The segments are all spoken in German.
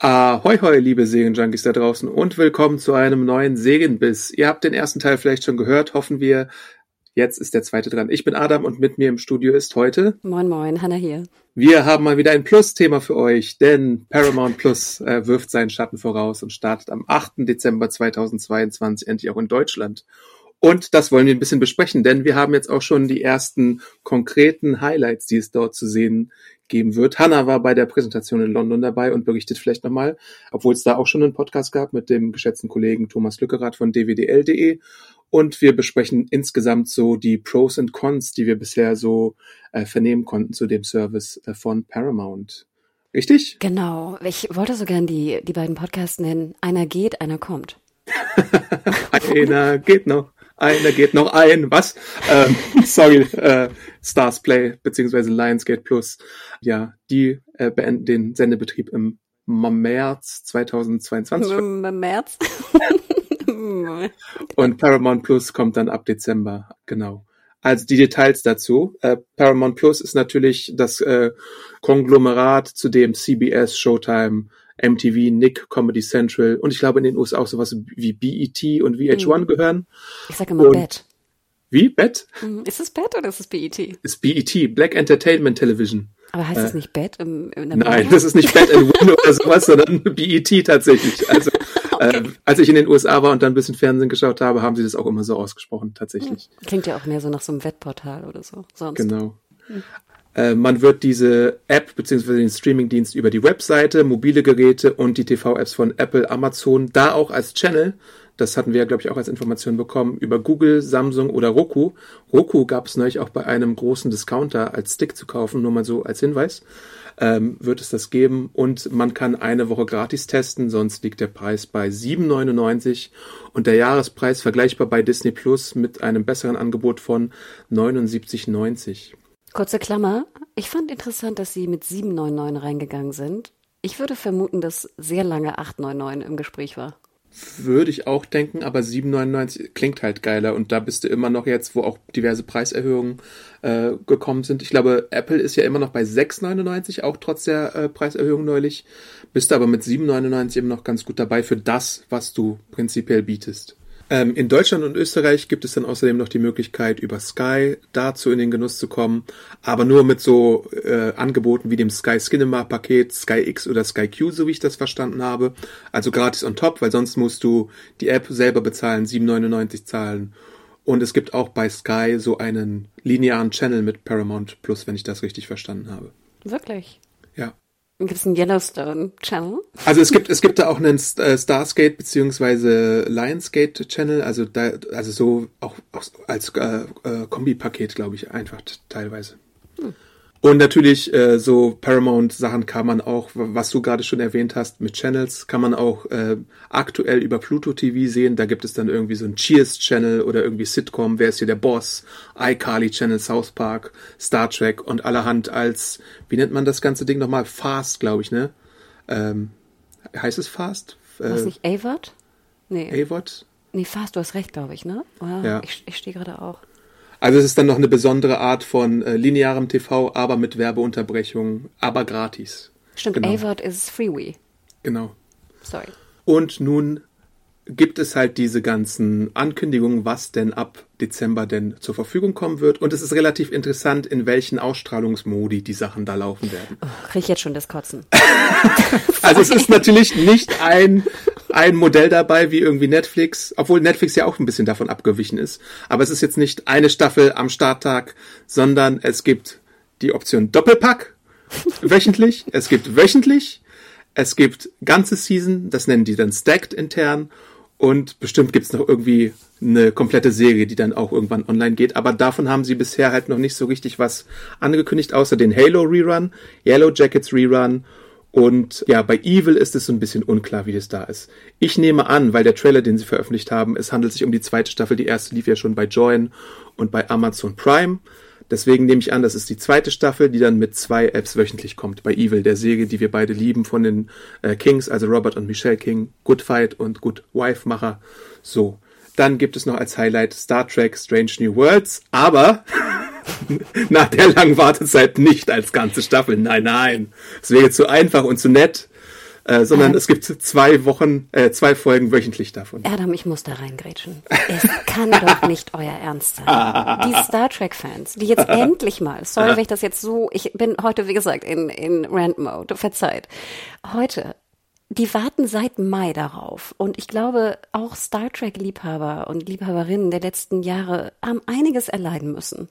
Ahoi, hoi, liebe Serienjunkies da draußen und willkommen zu einem neuen Serienbiss. Ihr habt den ersten Teil vielleicht schon gehört, hoffen wir. Jetzt ist der zweite dran. Ich bin Adam und mit mir im Studio ist heute. Moin, moin, Hanna hier. Wir haben mal wieder ein Plus-Thema für euch, denn Paramount Plus äh, wirft seinen Schatten voraus und startet am 8. Dezember 2022 endlich auch in Deutschland. Und das wollen wir ein bisschen besprechen, denn wir haben jetzt auch schon die ersten konkreten Highlights, die es dort zu sehen geben wird. Hanna war bei der Präsentation in London dabei und berichtet vielleicht nochmal, obwohl es da auch schon einen Podcast gab mit dem geschätzten Kollegen Thomas Lückerath von dwdl.de. Und wir besprechen insgesamt so die Pros und Cons, die wir bisher so äh, vernehmen konnten zu dem Service äh, von Paramount. Richtig? Genau. Ich wollte so gern die, die beiden Podcasts nennen. Einer geht, einer kommt. einer geht noch. Einer geht noch ein. Was? Ähm, sorry, äh, Stars Play beziehungsweise Lionsgate Plus. Ja, die äh, beenden den Sendebetrieb im März 2022. Im März? Und Paramount Plus kommt dann ab Dezember, genau. Also die Details dazu. Äh, Paramount Plus ist natürlich das äh, Konglomerat, zu dem CBS, Showtime, MTV, Nick, Comedy Central und ich glaube in den USA auch sowas wie BET und VH1 mhm. gehören. Ich sage immer Bet. Wie? Bet? Mhm. Ist es Bet oder ist es BET? Ist BET, Black Entertainment Television. Aber heißt es äh, nicht Bet im, in der Nein, das ist nicht Bet and Win oder sowas, sondern BET tatsächlich. Also okay. äh, als ich in den USA war und dann ein bisschen Fernsehen geschaut habe, haben sie das auch immer so ausgesprochen, tatsächlich. Klingt ja auch mehr so nach so einem Wettportal oder so. Sonst. Genau. Hm. Äh, man wird diese App bzw. den Streamingdienst über die Webseite, mobile Geräte und die TV-Apps von Apple, Amazon, da auch als Channel, das hatten wir ja, glaube ich, auch als Information bekommen, über Google, Samsung oder Roku. Roku gab es neulich auch bei einem großen Discounter als Stick zu kaufen, nur mal so als Hinweis. Ähm, wird es das geben und man kann eine Woche gratis testen, sonst liegt der Preis bei 7,99 und der Jahrespreis vergleichbar bei Disney Plus mit einem besseren Angebot von 79,90. Kurze Klammer. Ich fand interessant, dass Sie mit 799 reingegangen sind. Ich würde vermuten, dass sehr lange 899 im Gespräch war. Würde ich auch denken, aber 7,99 klingt halt geiler und da bist du immer noch jetzt, wo auch diverse Preiserhöhungen äh, gekommen sind. Ich glaube, Apple ist ja immer noch bei 6,99, auch trotz der äh, Preiserhöhung neulich. Bist du aber mit 7,99 immer noch ganz gut dabei für das, was du prinzipiell bietest. Ähm, in Deutschland und Österreich gibt es dann außerdem noch die Möglichkeit, über Sky dazu in den Genuss zu kommen, aber nur mit so äh, Angeboten wie dem Sky Cinema Paket, Sky X oder Sky Q, so wie ich das verstanden habe. Also gratis on top, weil sonst musst du die App selber bezahlen, 7,99 zahlen. Und es gibt auch bei Sky so einen linearen Channel mit Paramount Plus, wenn ich das richtig verstanden habe. Wirklich? Gibt es einen Yellowstone Channel? Also es gibt es gibt da auch einen äh, Starskate beziehungsweise Lionsgate Channel, also da also so auch, auch als äh, äh, Kombipaket glaube ich einfach teilweise. Hm. Und natürlich äh, so Paramount-Sachen kann man auch, was du gerade schon erwähnt hast, mit Channels kann man auch äh, aktuell über Pluto TV sehen. Da gibt es dann irgendwie so ein Cheers-Channel oder irgendwie Sitcom, wer ist hier der Boss, iCarly-Channel, South Park, Star Trek und allerhand als, wie nennt man das ganze Ding nochmal? Fast, glaube ich, ne? Ähm, heißt es Fast? Äh, was nicht, AVOD? Nee. AVOD? Nee, Fast, du hast recht, glaube ich, ne? Oder? Ja. Ich, ich stehe gerade auch. Also es ist dann noch eine besondere Art von äh, linearem TV, aber mit Werbeunterbrechung, aber gratis. Stimmt, genau. AVOD ist Freeway. Genau. Sorry. Und nun gibt es halt diese ganzen Ankündigungen, was denn ab Dezember denn zur Verfügung kommen wird. Und es ist relativ interessant, in welchen Ausstrahlungsmodi die Sachen da laufen werden. Oh, krieg ich jetzt schon das Kotzen. also es ist natürlich nicht ein, ein Modell dabei wie irgendwie Netflix, obwohl Netflix ja auch ein bisschen davon abgewichen ist. Aber es ist jetzt nicht eine Staffel am Starttag, sondern es gibt die Option Doppelpack wöchentlich. Es gibt wöchentlich. Es gibt ganze Season, das nennen die dann Stacked intern Und bestimmt gibt's noch irgendwie eine komplette Serie, die dann auch irgendwann online geht. Aber davon haben sie bisher halt noch nicht so richtig was angekündigt, außer den Halo Rerun, Yellow Jackets Rerun und ja, bei Evil ist es so ein bisschen unklar, wie das da ist. Ich nehme an, weil der Trailer, den sie veröffentlicht haben, es handelt sich um die zweite Staffel. Die erste lief ja schon bei Join und bei Amazon Prime. Deswegen nehme ich an, das ist die zweite Staffel, die dann mit zwei Apps wöchentlich kommt. Bei Evil, der Serie, die wir beide lieben von den äh, Kings, also Robert und Michelle King, Good Fight und Good Wife Macher. So. Dann gibt es noch als Highlight Star Trek Strange New Worlds, aber nach der langen Wartezeit nicht als ganze Staffel. Nein, nein. Es wäre zu einfach und zu nett. Äh, sondern ähm, es gibt zwei Wochen, äh, zwei Folgen wöchentlich davon. Adam, ich muss da reingrätschen. Es kann doch nicht euer Ernst sein. Die Star Trek-Fans, die jetzt endlich mal, sorry, wenn ich das jetzt so, ich bin heute, wie gesagt, in, in Rant-Mode, verzeiht. Heute die warten seit Mai darauf. Und ich glaube, auch Star Trek-Liebhaber und Liebhaberinnen der letzten Jahre haben einiges erleiden müssen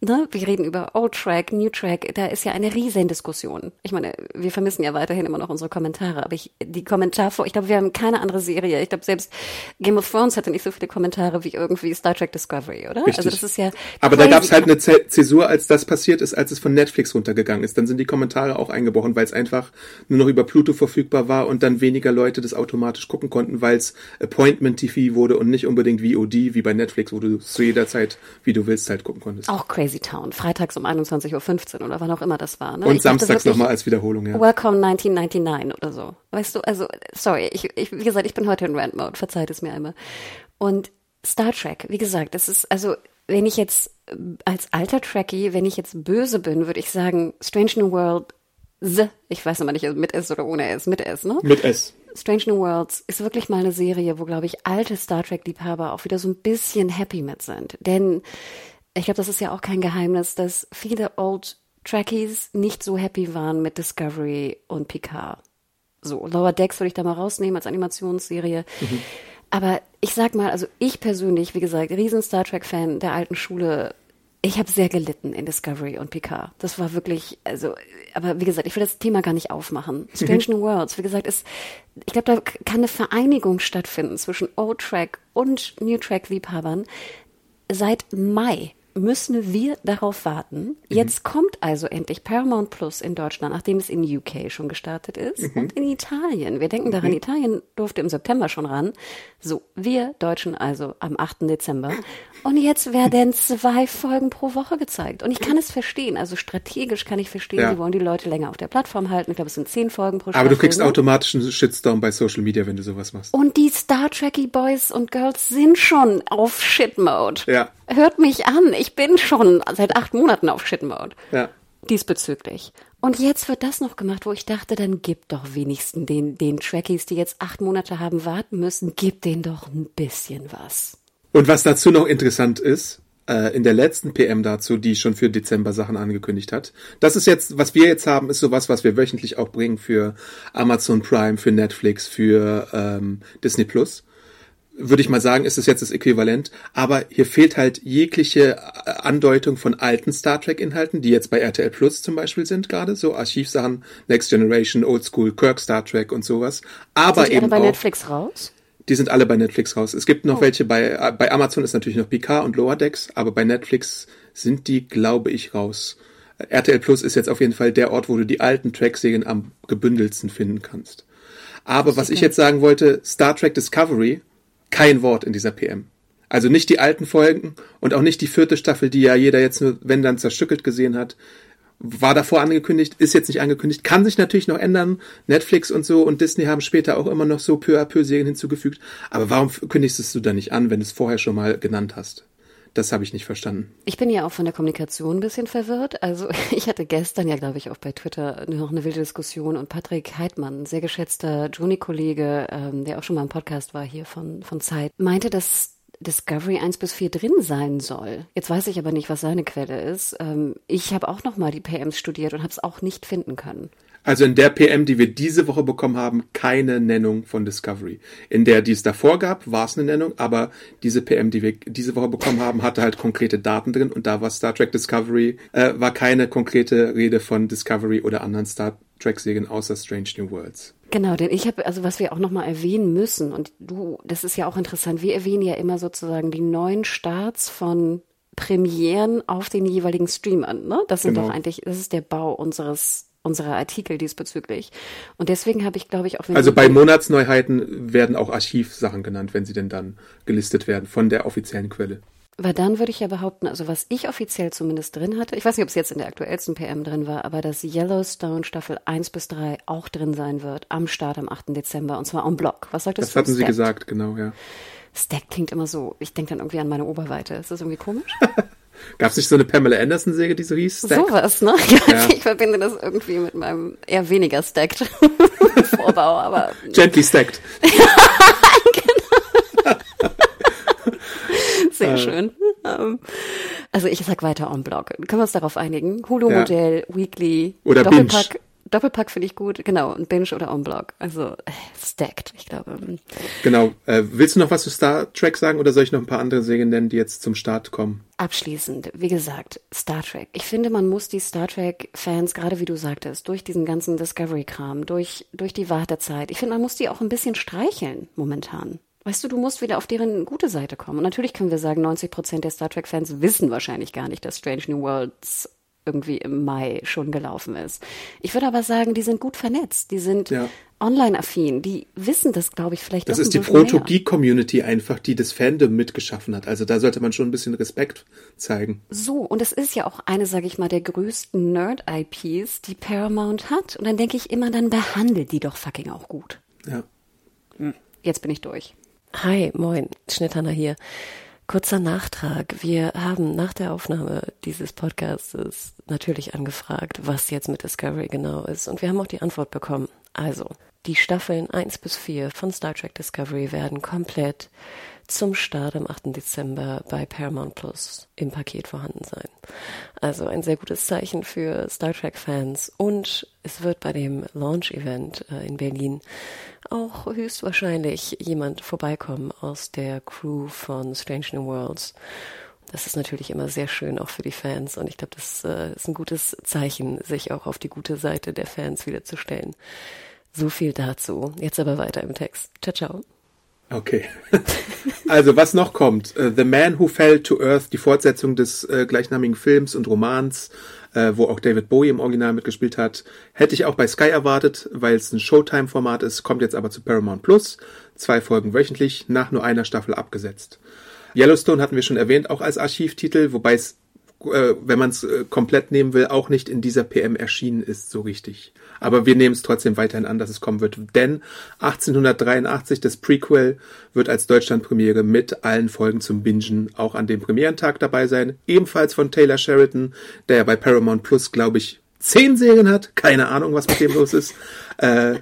ne, wir reden über Old Track, New Track, da ist ja eine riesen Diskussion. Ich meine, wir vermissen ja weiterhin immer noch unsere Kommentare, aber ich, die Kommentare, ich glaube, wir haben keine andere Serie. Ich glaube, selbst Game of Thrones hatte nicht so viele Kommentare wie irgendwie Star Trek Discovery, oder? Richtig. Also das ist ja. Aber da gab es halt eine Zäsur, als das passiert ist, als es von Netflix runtergegangen ist. Dann sind die Kommentare auch eingebrochen, weil es einfach nur noch über Pluto verfügbar war und dann weniger Leute das automatisch gucken konnten, weil es Appointment TV wurde und nicht unbedingt VOD wie bei Netflix, wo du zu jeder Zeit, wie du willst, halt gucken konntest. Auch crazy. Crazy Town, freitags um 21.15 Uhr oder wann auch immer das war. Ne? Und ich samstags nochmal als Wiederholung, ja. Welcome 1999 oder so. Weißt du, also, sorry, ich, ich, wie gesagt, ich bin heute in Rant-Mode, verzeiht es mir einmal. Und Star Trek, wie gesagt, das ist, also, wenn ich jetzt äh, als alter Trekkie, wenn ich jetzt böse bin, würde ich sagen, Strange New World, ich weiß immer nicht, mit S oder ohne S, mit S, ne? Mit S. Strange New Worlds ist wirklich mal eine Serie, wo, glaube ich, alte Star Trek-Liebhaber auch wieder so ein bisschen happy mit sind. Denn ich glaube, das ist ja auch kein Geheimnis, dass viele Old Trekkies nicht so happy waren mit Discovery und Picard. So, Lower Decks würde ich da mal rausnehmen als Animationsserie. Mhm. Aber ich sag mal, also ich persönlich, wie gesagt, riesen Star Trek-Fan der alten Schule. Ich habe sehr gelitten in Discovery und Picard. Das war wirklich, also, aber wie gesagt, ich will das Thema gar nicht aufmachen. Strange New Worlds, wie gesagt, ist, ich glaube, da kann eine Vereinigung stattfinden zwischen Old Track und New Track-Liebhabern seit Mai müssen wir darauf warten. Mhm. Jetzt kommt also endlich Paramount Plus in Deutschland, nachdem es in UK schon gestartet ist mhm. und in Italien. Wir denken daran, mhm. Italien durfte im September schon ran. So, wir Deutschen also am 8. Dezember. Und jetzt werden zwei Folgen pro Woche gezeigt. Und ich kann es verstehen. Also strategisch kann ich verstehen, ja. sie wollen die Leute länger auf der Plattform halten. Ich glaube, es sind zehn Folgen pro Staffel. Aber du kriegst ne? automatisch einen Shitstorm bei Social Media, wenn du sowas machst. Und die Star Trekky Boys und Girls sind schon auf Shit-Mode. Ja. Hört mich an. Ich bin schon seit acht Monaten auf Shit-Mode. Ja. Diesbezüglich. Und jetzt wird das noch gemacht, wo ich dachte, dann gib doch wenigstens den, den Trekkies, die jetzt acht Monate haben warten müssen, gib denen doch ein bisschen was. Und was dazu noch interessant ist, äh, in der letzten PM dazu, die schon für Dezember Sachen angekündigt hat. Das ist jetzt, was wir jetzt haben, ist sowas, was wir wöchentlich auch bringen für Amazon Prime, für Netflix, für ähm, Disney Plus. Würde ich mal sagen, ist es jetzt das Äquivalent. Aber hier fehlt halt jegliche äh, Andeutung von alten Star Trek Inhalten, die jetzt bei RTL Plus zum Beispiel sind gerade, so Archivsachen, Next Generation, Old School, Kirk Star Trek und sowas. Aber sind die eben bei auch, Netflix raus? Die sind alle bei Netflix raus. Es gibt noch oh. welche bei, bei Amazon ist natürlich noch Picard und Lower Decks, aber bei Netflix sind die, glaube ich, raus. RTL Plus ist jetzt auf jeden Fall der Ort, wo du die alten Track-Serien am gebündelsten finden kannst. Aber was ich jetzt sagen wollte, Star Trek Discovery, kein Wort in dieser PM. Also nicht die alten Folgen und auch nicht die vierte Staffel, die ja jeder jetzt nur, wenn dann zerstückelt gesehen hat war davor angekündigt, ist jetzt nicht angekündigt, kann sich natürlich noch ändern. Netflix und so und Disney haben später auch immer noch so peu à peu Serien hinzugefügt. Aber warum kündigst du da nicht an, wenn du es vorher schon mal genannt hast? Das habe ich nicht verstanden. Ich bin ja auch von der Kommunikation ein bisschen verwirrt. Also ich hatte gestern ja, glaube ich, auch bei Twitter noch eine wilde Diskussion und Patrick Heidmann, sehr geschätzter Juni-Kollege, ähm, der auch schon mal im Podcast war hier von, von Zeit, meinte, dass Discovery 1 bis 4 drin sein soll. Jetzt weiß ich aber nicht, was seine Quelle ist. Ähm, ich habe auch noch mal die PMs studiert und habe es auch nicht finden können. Also in der PM, die wir diese Woche bekommen haben, keine Nennung von Discovery. In der, die es davor gab, war es eine Nennung, aber diese PM, die wir diese Woche bekommen haben, hatte halt konkrete Daten drin und da war Star Trek Discovery, äh, war keine konkrete Rede von Discovery oder anderen Star Trek-Serien außer Strange New Worlds. Genau, denn ich habe, also was wir auch nochmal erwähnen müssen, und du, das ist ja auch interessant, wir erwähnen ja immer sozusagen die neuen Starts von Premieren auf den jeweiligen Streamern. Ne? Das sind Genau. doch eigentlich, das ist der Bau unseres unserer Artikel diesbezüglich. Und deswegen habe ich, glaube ich, auch wenn Also bei Monatsneuheiten werden auch Archivsachen genannt, wenn sie denn dann gelistet werden von der offiziellen Quelle. Weil dann würde ich ja behaupten, also was ich offiziell zumindest drin hatte, ich weiß nicht, ob es jetzt in der aktuellsten PM drin war, aber dass Yellowstone Staffel 1 bis 3 auch drin sein wird am Start am 8. Dezember und zwar en bloc. Was sagtest Das du? hatten sie gesagt, genau, ja. Stack klingt immer so, ich denke dann irgendwie an meine Oberweite. Ist das irgendwie komisch? Gab es nicht so eine Pamela Anderson-Säge, die so hieß? Stacked? Sowas, ne? Ja. Ich verbinde das irgendwie mit meinem eher weniger stacked Vorbau, aber Gently stacked. sehr schön. Ähm, Also ich sag weiter en bloc. Können wir uns darauf einigen? Hulu-Modell, Weekly, Oder Doppelpack. Doppelpack finde ich gut, genau, und Binge oder en bloc. Also äh, stacked, ich glaube. Genau. Äh, willst du noch was zu Star Trek sagen oder soll ich noch ein paar andere Serien nennen, die jetzt zum Start kommen? Abschließend, wie gesagt, Star Trek. Ich finde, man muss die Star Trek-Fans, gerade wie du sagtest, durch diesen ganzen Discovery-Kram, durch, durch die Wartezeit, ich finde, man muss die auch ein bisschen streicheln momentan. Weißt du, du musst wieder auf deren gute Seite kommen. Und natürlich können wir sagen, 90 Prozent der Star Trek-Fans wissen wahrscheinlich gar nicht, dass Strange New Worlds irgendwie im Mai schon gelaufen ist. Ich würde aber sagen, die sind gut vernetzt, die sind Ja. online-affin, die wissen das, glaube ich, vielleicht Das ist die. Proto-Geek-Community einfach, die das Fandom mitgeschaffen hat. Also da sollte man schon ein bisschen Respekt zeigen. So, und es ist ja auch eine, sage ich mal, der größten Nerd-IPs, die Paramount hat. Und dann denke ich immer, dann behandelt die doch fucking auch gut. Ja. Jetzt bin ich durch. Hi, moin, Schnitthanna hier. Kurzer Nachtrag. Wir haben nach der Aufnahme dieses Podcastes natürlich angefragt, was jetzt mit Discovery genau ist. Und wir haben auch die Antwort bekommen. Also, die Staffeln 1 bis 4 von Star Trek Discovery werden komplett zum Start am 8. Dezember bei Paramount Plus im Paket vorhanden sein. Also ein sehr gutes Zeichen für Star Trek-Fans. Und es wird bei dem Launch-Event äh, in Berlin auch höchstwahrscheinlich jemand vorbeikommen aus der Crew von Strange New Worlds. Das ist natürlich immer sehr schön, auch für die Fans. Und ich glaube, das äh, ist ein gutes Zeichen, sich auch auf die gute Seite der Fans wiederzustellen. So viel dazu. Jetzt aber weiter im Text. Ciao, ciao. Okay. Also, was noch kommt? Äh, The Man Who Fell to Earth, die Fortsetzung des äh, gleichnamigen Films und Romans, äh, wo auch David Bowie im Original mitgespielt hat. Hätte ich auch bei Sky erwartet, weil es ein Showtime-Format ist, kommt jetzt aber zu Paramount Plus. Zwei Folgen wöchentlich, nach nur einer Staffel abgesetzt. Yellowstone hatten wir schon erwähnt, auch als Archivtitel, wobei es, äh, wenn man es äh, komplett nehmen will, auch nicht in dieser PM erschienen ist, so richtig. Aber wir nehmen es trotzdem weiterhin an, dass es kommen wird, denn 1883, das Prequel, wird als Deutschlandpremiere mit allen Folgen zum Bingen auch an dem Premierentag dabei sein. Ebenfalls von Taylor Sheridan, der ja bei Paramount Plus, glaube ich, zehn Serien hat. Keine Ahnung, was mit dem los ist. Äh,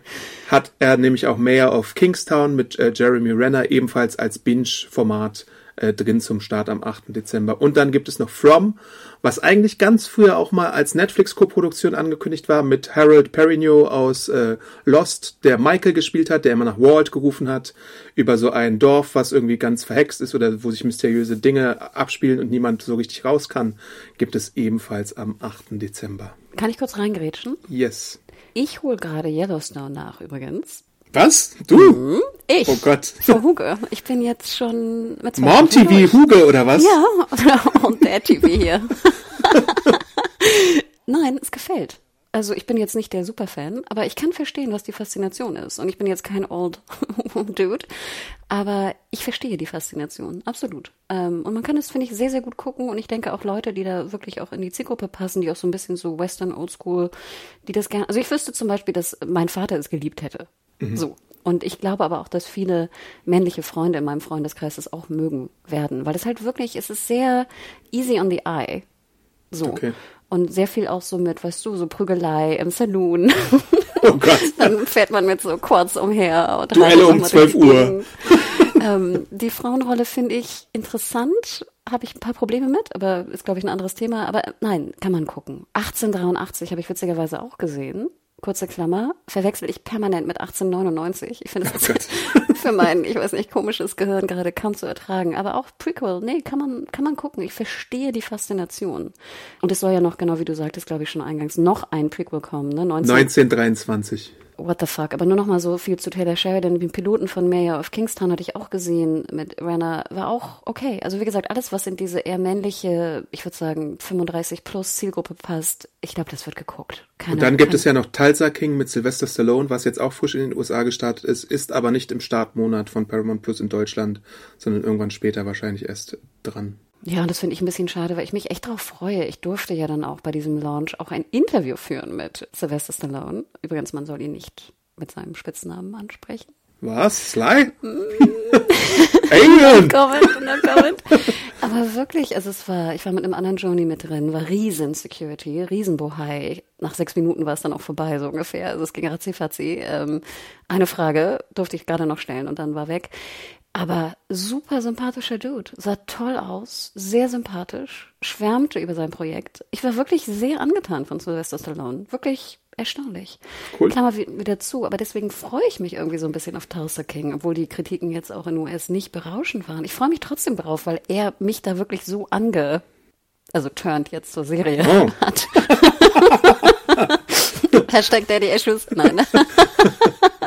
hat er nämlich auch Mayor of Kingstown mit äh, Jeremy Renner ebenfalls als Binge-Format äh, drin zum Start am 8. Dezember. Und dann gibt es noch From, was eigentlich ganz früher auch mal als Netflix-Koproduktion angekündigt war, mit Harold Perrineau aus äh, Lost, der Michael gespielt hat, der immer nach Walt gerufen hat, über so ein Dorf, was irgendwie ganz verhext ist oder wo sich mysteriöse Dinge abspielen und niemand so richtig raus kann, gibt es ebenfalls am 8. Dezember. Kann ich kurz reingrätschen? Yes. Ich hole gerade Yellowstone nach übrigens. Was? Du? Ich. Oh Gott. Frau Huge. Ich bin jetzt schon mit zwei Mom TV durch. Huge oder was? Ja, und der TV hier. Nein, es gefällt. Also ich bin jetzt nicht der Superfan, aber ich kann verstehen, was die Faszination ist. Und ich bin jetzt kein Old Dude, aber ich verstehe die Faszination, absolut. Ähm, und man kann es, finde ich, sehr, sehr gut gucken. Und ich denke auch Leute, die da wirklich auch in die Zielgruppe passen, die auch so ein bisschen so Western Oldschool, die das gerne. Also ich wüsste zum Beispiel, dass mein Vater es geliebt hätte. So. Und ich glaube aber auch, dass viele männliche Freunde in meinem Freundeskreis es auch mögen werden, weil es halt wirklich, es ist sehr easy on the eye. So. Okay. Und sehr viel auch so mit, weißt du, so Prügelei im Saloon. Oh Gott. Dann fährt man mit so Quads umher. Und Duelle um nochmal durch 12 die Uhr. Ähm, die Frauenrolle finde ich interessant. Habe ich ein paar Probleme mit, aber ist, glaube ich, ein anderes Thema. Aber äh, nein, kann man gucken. 1883 habe ich witzigerweise auch gesehen. Kurze Klammer, verwechsel ich permanent mit 1899. Ich finde das Oh für mein, ich weiß nicht, komisches Gehirn gerade kaum zu ertragen. Aber auch Prequel, nee, kann man, kann man gucken. Ich verstehe die Faszination. Und es soll ja noch, genau wie du sagtest, glaube ich schon eingangs, noch ein Prequel kommen, ne? 19, 1923. what the fuck. Aber nur noch mal so viel zu Taylor Sheridan. Den Piloten von Mayor of Kingstown hatte ich auch gesehen mit Renner. War auch okay. Also wie gesagt, alles, was in diese eher männliche, ich würde sagen 35 plus Zielgruppe passt, ich glaube, das wird geguckt. Keine, und dann gibt es ja noch Tulsa King mit Sylvester Stallone, was jetzt auch frisch in den USA gestartet ist, ist aber nicht im Startmonat von Paramount Plus in Deutschland, sondern irgendwann später wahrscheinlich erst dran. Ja, und das finde ich ein bisschen schade, weil ich mich echt darauf freue. Ich durfte ja dann auch bei diesem Launch auch ein Interview führen mit Sylvester Stallone. Übrigens, man soll ihn nicht mit seinem Spitznamen ansprechen. Was? Sly? Alien! comment, no comment. Aber wirklich, also es war, ich war mit einem anderen Joni mit drin, war riesen Security, riesen Bohai. Nach sechs Minuten war es dann auch vorbei, so ungefähr. Also es ging ratzi ähm, Eine Frage durfte ich gerade noch stellen und dann war weg. Aber super sympathischer Dude, sah toll aus, sehr sympathisch, schwärmte über sein Projekt. Ich war wirklich sehr angetan von Sylvester Stallone, wirklich erstaunlich. Cool. Klammer wieder zu, aber deswegen freue ich mich irgendwie so ein bisschen auf Tulsa King, obwohl die Kritiken jetzt auch in US nicht berauschend waren. Ich freue mich trotzdem darauf, weil er mich da wirklich so ange, also turned jetzt zur Serie oh. hat. Hashtag Daddy Issues, nein.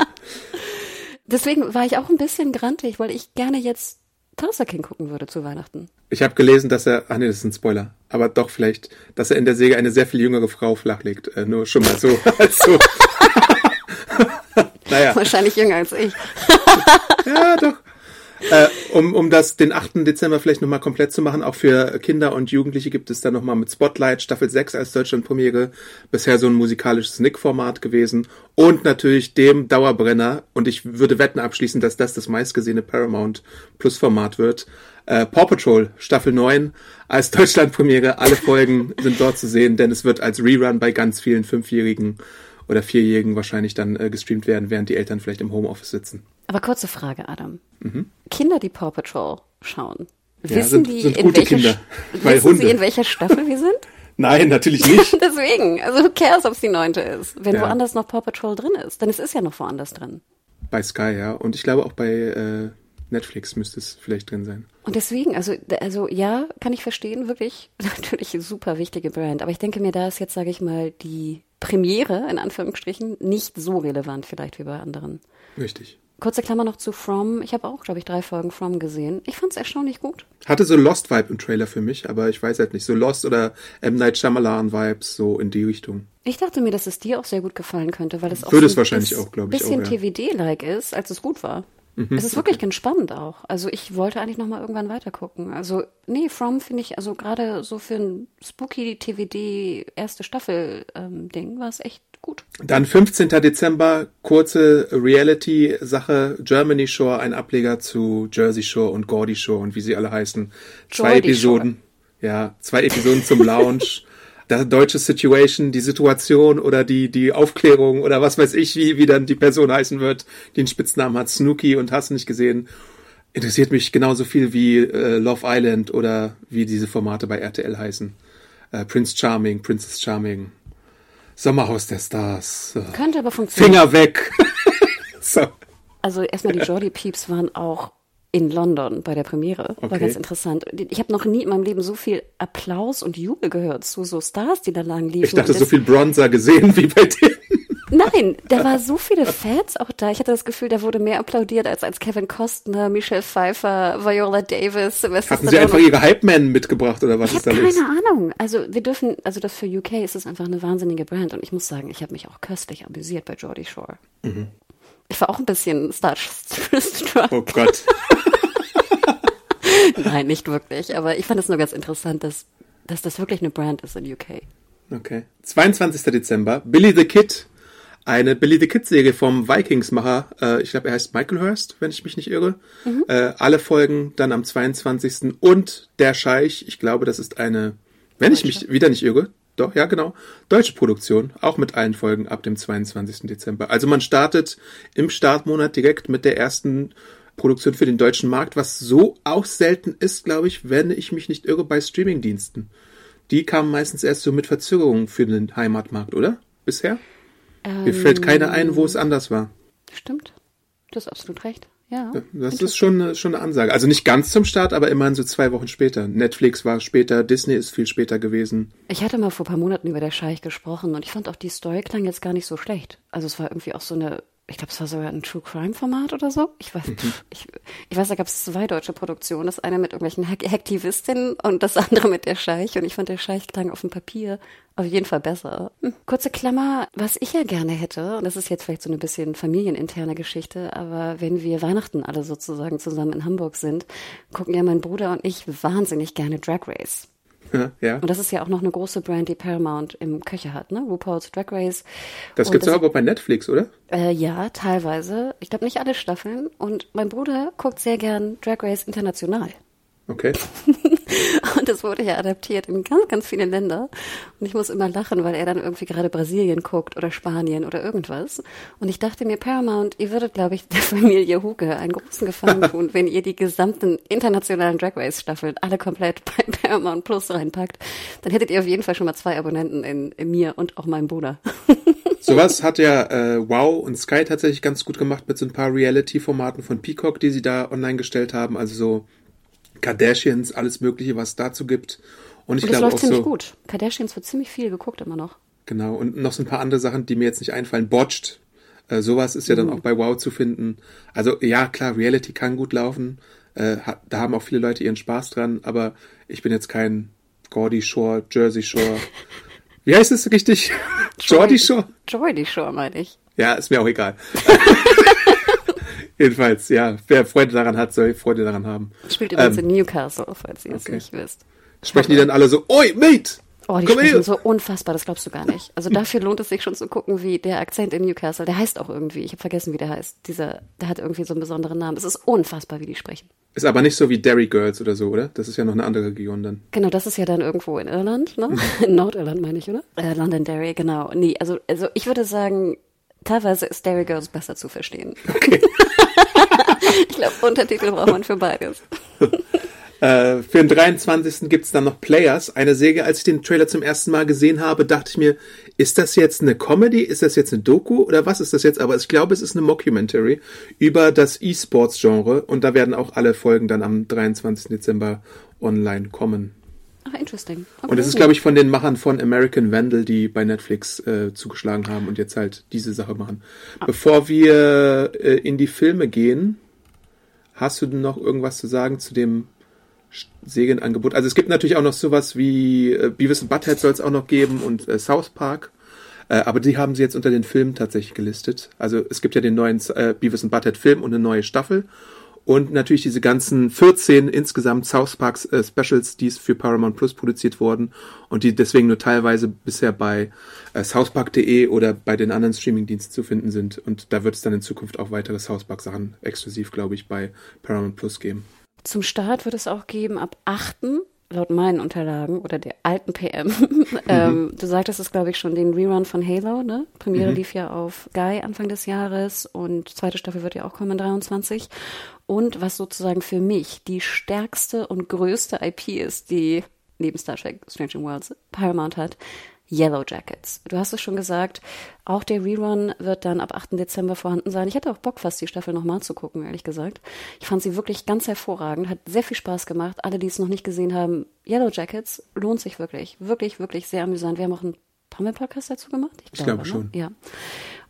Deswegen war ich auch ein bisschen grantig, weil ich gerne jetzt Tulsa King gucken würde zu Weihnachten. Ich habe gelesen, dass er, ach nee, das ist ein Spoiler, aber doch vielleicht, dass er in der Säge eine sehr viel jüngere Frau flachlegt. Äh, nur schon mal so. als so. naja. Wahrscheinlich jünger als ich. ja, doch. Äh, um, um das den 8. Dezember vielleicht nochmal komplett zu machen, auch für Kinder und Jugendliche gibt es da nochmal mit Spotlight Staffel 6 als Deutschlandpremiere. Bisher so ein musikalisches Nick-Format gewesen. Und natürlich dem Dauerbrenner. Und ich würde wetten abschließen, dass das das meistgesehene Paramount Plus Format wird. Äh, Paw Patrol Staffel 9 als Deutschlandpremiere. Alle Folgen sind dort zu sehen, denn es wird als Rerun bei ganz vielen Fünfjährigen oder Vierjährigen wahrscheinlich dann äh, gestreamt werden, während die Eltern vielleicht im Homeoffice sitzen. Aber kurze Frage, Adam. Mhm. Kinder, die Paw Patrol schauen, ja, wissen sind, die, sind in welcher, Kinder, wissen sie, in welcher Staffel wir sind? Nein, natürlich nicht. Deswegen, also who cares, ob es die neunte ist, wenn ja. woanders noch Paw Patrol drin ist. Denn es ist ja noch woanders drin. Bei Sky, ja. Und ich glaube auch bei äh, Netflix müsste es vielleicht drin sein. Und deswegen, also, also ja, kann ich verstehen, wirklich. Natürlich super wichtige Brand. Aber ich denke mir, da ist jetzt, sage ich mal, die Premiere, in Anführungsstrichen, nicht so relevant vielleicht wie bei anderen. Richtig. Kurze Klammer noch zu From. Ich habe auch, glaube ich, drei Folgen From gesehen. Ich fand es erstaunlich gut. Hatte so Lost-Vibe im Trailer für mich, aber ich weiß halt nicht. So Lost oder M. Night Shyamalan-Vibes, so in die Richtung. Ich dachte mir, dass es dir auch sehr gut gefallen könnte, weil es auch Würde so es wahrscheinlich auch, glaube ich. bisschen. TVD-like ist, als es gut war. Mhm, es ist wirklich ganz spannend auch. Also ich wollte eigentlich noch mal irgendwann weitergucken. Also nee, From finde ich, also gerade so für ein spooky TVD erste Staffel ähm, Ding war es echt gut. Dann 15. Dezember, kurze Reality-Sache, Germany Shore, ein Ableger zu Jersey Shore und Gordy Shore und wie sie alle heißen. Zwei Jordy Episoden. Shore. Ja, zwei Episoden zum Lounge. der deutsche Situation, die Situation oder die, die Aufklärung oder was weiß ich, wie, wie dann die Person heißen wird, die einen Spitznamen hat, Snooky und hast nicht gesehen, interessiert mich genauso viel wie äh, Love Island oder wie diese Formate bei RTL heißen. Äh, Prince Charming, Princess Charming, Sommerhaus der Stars. Äh, Könnte aber funktionieren. Finger weg. so. Also erstmal die Jordi Peeps waren auch in London bei der Premiere. Okay. War ganz interessant. Ich habe noch nie in meinem Leben so viel Applaus und Jubel gehört zu so Stars, die da lang liefen. Ich dachte, so viel Bronzer gesehen wie bei denen. Nein, da war so viele Fans auch da. Ich hatte das Gefühl, da wurde mehr applaudiert als als Kevin Costner, Michelle Pfeiffer, Viola Davis, Sylvester Hatten sie einfach ihre Hype-Men mitgebracht oder was ich ist da los? keine Ahnung. Also wir dürfen, also das für UK ist es einfach eine wahnsinnige Brand und ich muss sagen, ich habe mich auch köstlich amüsiert bei Geordie Shore. Mhm. Ich war auch ein bisschen starstruck. Oh Gott. Nein, nicht wirklich. Aber ich fand es nur ganz interessant, dass, dass das wirklich eine Brand ist in UK. Okay. 22. Dezember. Billy the Kid. Eine Billy the Kid-Serie vom Vikings-Macher. Äh, ich glaube, er heißt Michael Hurst, wenn ich mich nicht irre. Mhm. Äh, alle Folgen dann am 22. Und Der Scheich. Ich glaube, das ist eine, wenn ich mich wieder nicht irre, doch, ja, genau. Deutsche Produktion, auch mit allen Folgen ab dem 22. Dezember. Also man startet im Startmonat direkt mit der ersten Produktion für den deutschen Markt, was so auch selten ist, glaube ich, wenn ich mich nicht irre, bei Streamingdiensten. Die kamen meistens erst so mit Verzögerungen für den Heimatmarkt, oder? Bisher? Ähm, Mir fällt keine ein, wo es anders war. Stimmt. Du hast absolut recht. Ja. Das ist schon, schon eine Ansage. Also nicht ganz zum Start, aber immerhin so zwei Wochen später. Netflix war später, Disney ist viel später gewesen. Ich hatte mal vor ein paar Monaten über der Scheich gesprochen und ich fand auch die Story klang jetzt gar nicht so schlecht. Also es war irgendwie auch so eine ich glaube, es war sogar ein True Crime Format oder so. Ich weiß, mhm. ich, ich weiß, da gab es zwei deutsche Produktionen. Das eine mit irgendwelchen Hektivistinnen und das andere mit der Scheich. Und ich fand der Scheich klang auf dem Papier auf jeden Fall besser. Hm. Kurze Klammer, was ich ja gerne hätte, und das ist jetzt vielleicht so ein bisschen familieninterne Geschichte, aber wenn wir Weihnachten alle sozusagen zusammen in Hamburg sind, gucken ja mein Bruder und ich wahnsinnig gerne Drag Race. Ja. Und das ist ja auch noch eine große Brand, die Paramount im Köcher hat, ne? RuPaul's Drag Race. Das gibt es aber bei Netflix, oder? Äh, ja, teilweise. Ich glaube nicht alle Staffeln. Und mein Bruder guckt sehr gern Drag Race international. Okay. und das wurde ja adaptiert in ganz, ganz viele Länder. Und ich muss immer lachen, weil er dann irgendwie gerade Brasilien guckt oder Spanien oder irgendwas. Und ich dachte mir, Paramount, ihr würdet, glaube ich, der Familie Huge einen großen Gefallen tun, wenn ihr die gesamten internationalen Drag Race Staffeln alle komplett bei Paramount Plus reinpackt. Dann hättet ihr auf jeden Fall schon mal zwei Abonnenten in, in mir und auch meinem Bruder. Sowas hat ja äh, Wow und Sky tatsächlich ganz gut gemacht mit so ein paar Reality-Formaten von Peacock, die sie da online gestellt haben. Also so Kardashians, alles Mögliche, was es dazu gibt. Und ich und glaube läuft auch ziemlich so. gut. Kardashians wird ziemlich viel geguckt immer noch. Genau. Und noch so ein paar andere Sachen, die mir jetzt nicht einfallen. Botched. Äh, sowas ist ja dann Mhm. auch bei Wow zu finden. Also ja, klar, Reality kann gut laufen. Äh, da haben auch viele Leute ihren Spaß dran. Aber ich bin jetzt kein Gordy Shore, Jersey Shore. Wie heißt es richtig? Jordy Shore? Jordy Shore, meine ich. Ja, ist mir auch egal. Jedenfalls, ja, wer Freude daran hat, soll Freude daran haben. Spielt übrigens Ähm, in Newcastle, falls ihr es okay. nicht wisst. Sprechen die dann alle so, oi, Mate! Oh, die Komm sprechen her! so unfassbar, das glaubst du gar nicht. Also dafür lohnt es sich schon zu gucken, wie der Akzent in Newcastle, der heißt auch irgendwie, ich habe vergessen, wie der heißt. Dieser, der hat irgendwie so einen besonderen Namen. Es ist unfassbar, wie die sprechen. Ist aber nicht so wie Derry Girls oder so, oder? Das ist ja noch eine andere Region dann. Genau, das ist ja dann irgendwo in Irland, ne? In Nordirland meine ich, oder? Äh, Londonderry, genau. Nee, also, also ich würde sagen, teilweise ist Derry Girls besser zu verstehen. Okay. Ich glaube, Untertitel braucht man für beides. Äh, für den 23. gibt's dann noch Players. Eine Serie, als ich den Trailer zum ersten Mal gesehen habe, dachte ich mir, ist das jetzt eine Comedy? Ist das jetzt eine Doku? Oder was ist das jetzt? Aber ich glaube, es ist eine Mockumentary über das E-Sports-Genre. Und da werden auch alle Folgen dann am 23. Dezember online kommen. Ach, interesting. Und das ist, glaube ich, von den Machern von American Vandal, die bei Netflix äh, zugeschlagen haben und jetzt halt diese Sache machen. Bevor wir äh, in die Filme gehen, hast du denn noch irgendwas zu sagen zu dem Serienangebot? Also es gibt natürlich auch noch sowas wie äh, Beavis und Butthead soll es auch noch geben und äh, South Park. Äh, aber die haben sie jetzt unter den Filmen tatsächlich gelistet. Also es gibt ja den neuen äh, Beavis und Butthead Film und eine neue Staffel. Und natürlich diese ganzen 14 insgesamt South Park äh, Specials, die es für Paramount Plus produziert wurden und die deswegen nur teilweise bisher bei äh, southpark.de oder bei den anderen Streamingdiensten zu finden sind. Und da wird es dann in Zukunft auch weitere South Park Sachen exklusiv, glaube ich, bei Paramount Plus geben. Zum Start wird es auch geben ab 8. laut meinen Unterlagen oder der alten PM. ähm, du sagtest es, glaube ich, schon, den Rerun von Halo, ne? Premiere lief ja auf Guy Anfang des Jahres und zweite Staffel wird ja auch kommen in 23. Und was sozusagen für mich die stärkste und größte IP ist, die neben Star Trek Strange Worlds Paramount hat, Yellow Jackets. Du hast es schon gesagt, auch der Rerun wird dann ab 8. Dezember vorhanden sein. Ich hätte auch Bock, fast die Staffel nochmal zu gucken, ehrlich gesagt. Ich fand sie wirklich ganz hervorragend, hat sehr viel Spaß gemacht. Alle, die es noch nicht gesehen haben, Yellow Jackets lohnt sich wirklich. Wirklich, wirklich sehr amüsant. Wir haben auch einen Pammel-Podcast dazu gemacht. Ich glaube ne? schon. Ja.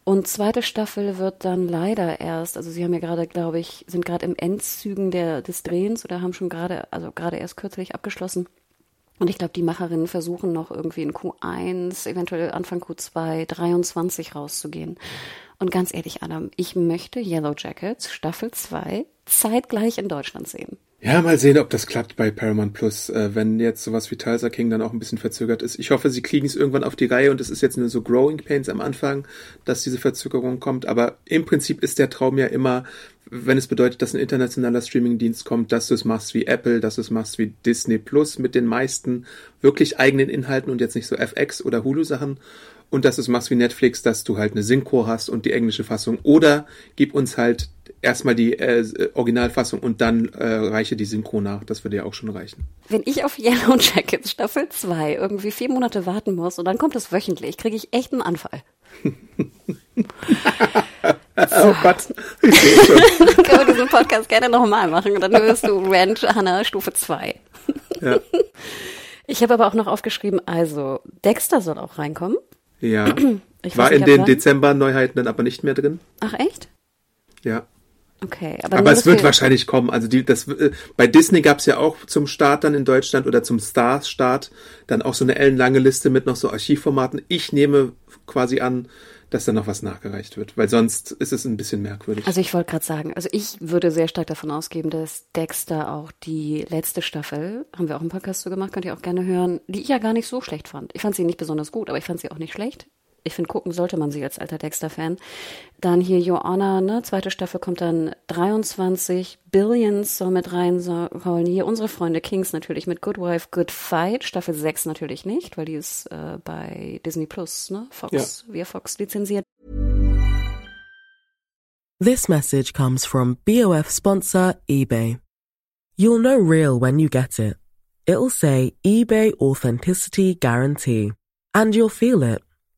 Und zweite Staffel wird dann leider erst, also sie haben ja gerade, glaube ich, sind gerade im Endzügen der, des Drehens oder haben schon gerade, also gerade erst kürzlich abgeschlossen. Und ich glaube, die Macherinnen versuchen noch irgendwie in Q1, eventuell Anfang Q2, 23 rauszugehen. Und ganz ehrlich, Adam, ich möchte Yellow Jackets Staffel 2 zeitgleich in Deutschland sehen. Ja, mal sehen, ob das klappt bei Paramount Plus, äh, wenn jetzt sowas wie Tulsa King dann auch ein bisschen verzögert ist. Ich hoffe, sie kriegen es irgendwann auf die Reihe und es ist jetzt nur so Growing Pains am Anfang, dass diese Verzögerung kommt. Aber im Prinzip ist der Traum ja immer, wenn es bedeutet, dass ein internationaler Streamingdienst kommt, dass du es machst wie Apple, dass du es machst wie Disney Plus mit den meisten wirklich eigenen Inhalten und jetzt nicht so FX oder Hulu Sachen. Und dass du es machst wie Netflix, dass du halt eine Synchro hast und die englische Fassung. Oder gib uns halt erstmal die äh, Originalfassung und dann äh, reiche die Synchro nach. Das würde ja auch schon reichen. Wenn ich auf Yellow Jackets Staffel 2 irgendwie vier Monate warten muss und dann kommt es wöchentlich, kriege ich echt einen Anfall. Oh Gott, ich sehe schon. Können wir diesen Podcast gerne nochmal machen und dann wirst du Ranch Hannah Stufe 2. Ja. Ich habe aber auch noch aufgeschrieben, also Dexter soll auch reinkommen. Ja. Ich War in nicht, ab den. Dezember-Neuheiten dann aber nicht mehr drin. Ach echt? Ja. Okay, aber, Aber es wird wir- wahrscheinlich kommen. Also die, das, äh, bei Disney gab es ja auch zum Start dann in Deutschland oder zum Stars-Start dann auch so eine ellenlange Liste mit noch so Archivformaten. Ich nehme quasi an, dass da noch was nachgereicht wird, weil sonst ist es ein bisschen merkwürdig. Also ich wollte gerade sagen, also ich würde sehr stark davon ausgehen, dass Dexter auch die letzte Staffel, haben wir auch einen Podcast zu gemacht, könnt ihr auch gerne hören, die ich ja gar nicht so schlecht fand. Ich fand sie nicht besonders gut, aber ich fand sie auch nicht schlecht. Ich finde, gucken sollte man sie als alter Dexter-Fan. Dann hier Your Honor, ne, zweite Staffel kommt dann 23, Billions soll mit reinholen. Hier unsere Freunde Kings natürlich mit Good Wife, Good Fight. Staffel 6 natürlich nicht, weil die ist äh, bei Disney Plus, ne, Fox, via Fox lizenziert. This message comes from BOF sponsor eBay. You'll know real when you get it. It'll say eBay Authenticity Guarantee. And you'll feel it.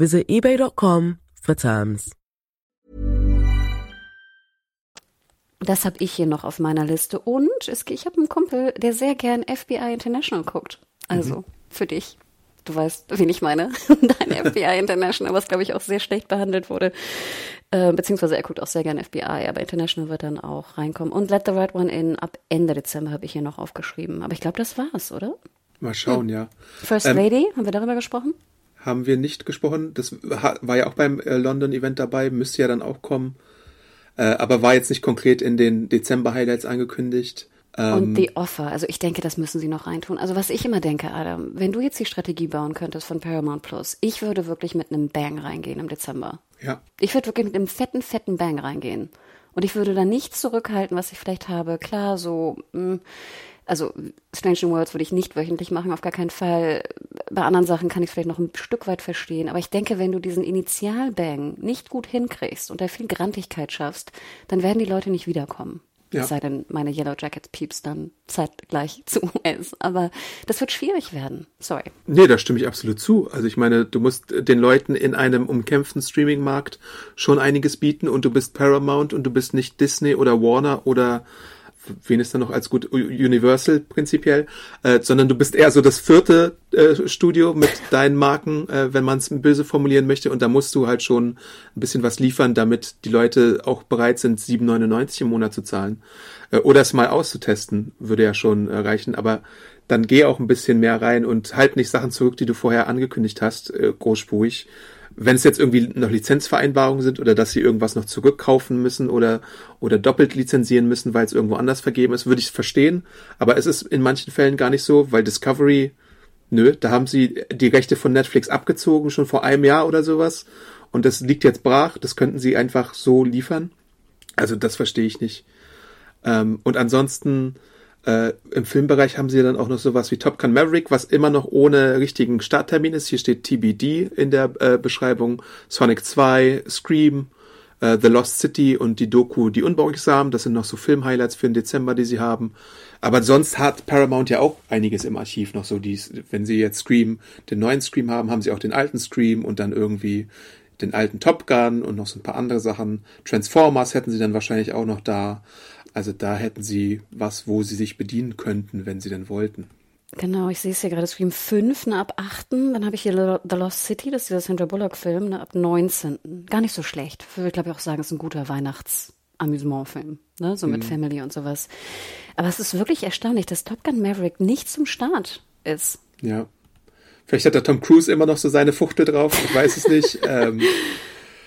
Visit eBay.com for terms. Das habe ich hier noch auf meiner Liste. Und es, ich habe einen Kumpel, der sehr gern FBI International guckt. Also für dich. Du weißt, wen ich meine. Dein FBI International, was glaube ich auch sehr schlecht behandelt wurde. Äh, beziehungsweise er guckt auch sehr gern FBI, aber International wird dann auch reinkommen. Und Let the Right One In ab Ende Dezember habe ich hier noch aufgeschrieben. Aber ich glaube, das war's, oder? Mal schauen, ja. First Ähm, Lady, haben wir darüber gesprochen? Haben wir nicht gesprochen. Das war ja auch beim äh, London-Event dabei, müsste ja dann auch kommen. Äh, aber war jetzt nicht konkret in den Dezember-Highlights angekündigt. Ähm, Und The Offer, also ich denke, das müssen sie noch reintun. Also was ich immer denke, Adam, wenn du jetzt die Strategie bauen könntest von Paramount Plus, ich würde wirklich mit einem Bang reingehen im Dezember. ja, Ich würde wirklich mit einem fetten, fetten Bang reingehen. Und ich würde da nichts zurückhalten, was ich vielleicht habe. Klar, so, mh, also Strange New Worlds würde ich nicht wöchentlich machen, auf gar keinen Fall. Bei anderen Sachen kann ich es vielleicht noch ein Stück weit verstehen. Aber ich denke, wenn du diesen Initialbang nicht gut hinkriegst und da viel Grantigkeit schaffst, dann werden die Leute nicht wiederkommen. Ja. Es sei denn, meine Yellow Jackets Peeps dann zeitgleich zu US. Aber das wird schwierig werden. Sorry. Nee, da stimme ich absolut zu. Also ich meine, du musst den Leuten in einem umkämpften Streaming-Markt schon einiges bieten und du bist Paramount und du bist nicht Disney oder Warner oder wen ist da noch als gut Universal prinzipiell, äh, sondern du bist eher so das vierte äh, Studio mit deinen Marken, äh, wenn man es böse formulieren möchte und da musst du halt schon ein bisschen was liefern, damit die Leute auch bereit sind, 7,99 im Monat zu zahlen. Äh, oder es mal auszutesten, würde ja schon äh, reichen, aber dann geh auch ein bisschen mehr rein und halt nicht Sachen zurück, die du vorher angekündigt hast, äh, großspurig. Wenn es jetzt irgendwie noch Lizenzvereinbarungen sind oder dass sie irgendwas noch zurückkaufen müssen oder, oder doppelt lizenzieren müssen, weil es irgendwo anders vergeben ist, würde ich es verstehen. Aber es ist in manchen Fällen gar nicht so, weil Discovery, nö, da haben sie die Rechte von Netflix abgezogen, schon vor einem Jahr oder sowas. Und das liegt jetzt brach, das könnten sie einfach so liefern. Also das verstehe ich nicht. Ähm, und ansonsten äh, im Filmbereich haben sie dann auch noch sowas wie Top Gun Maverick, was immer noch ohne richtigen Starttermin ist. Hier steht TBD in der äh, Beschreibung. Sonic 2, Scream, äh, The Lost City und die Doku Die Unbeugsamen. Das sind noch so Filmhighlights für den Dezember, die sie haben. Aber sonst hat Paramount ja auch einiges im Archiv noch so. Dies, wenn sie jetzt Scream, den neuen Scream haben, haben sie auch den alten Scream und dann irgendwie den alten Top Gun und noch so ein paar andere Sachen. Transformers hätten sie dann wahrscheinlich auch noch da. Also da hätten sie was, wo sie sich bedienen könnten, wenn sie denn wollten. Genau, ich sehe es hier gerade, Stream 5, ne, ab 8. Dann habe ich hier The Lost City, das ist dieser Sandra Bullock-Film, ne, ab 19. Gar nicht so schlecht. Ich würde, glaube ich, auch sagen, es ist ein guter Weihnachts-Amüsement-Film, ne, so mit Family und sowas. Aber es ist wirklich erstaunlich, dass Top Gun Maverick nicht zum Start ist. Ja. Vielleicht hat der Tom Cruise immer noch so seine Fuchtel drauf, ich weiß es nicht. ähm,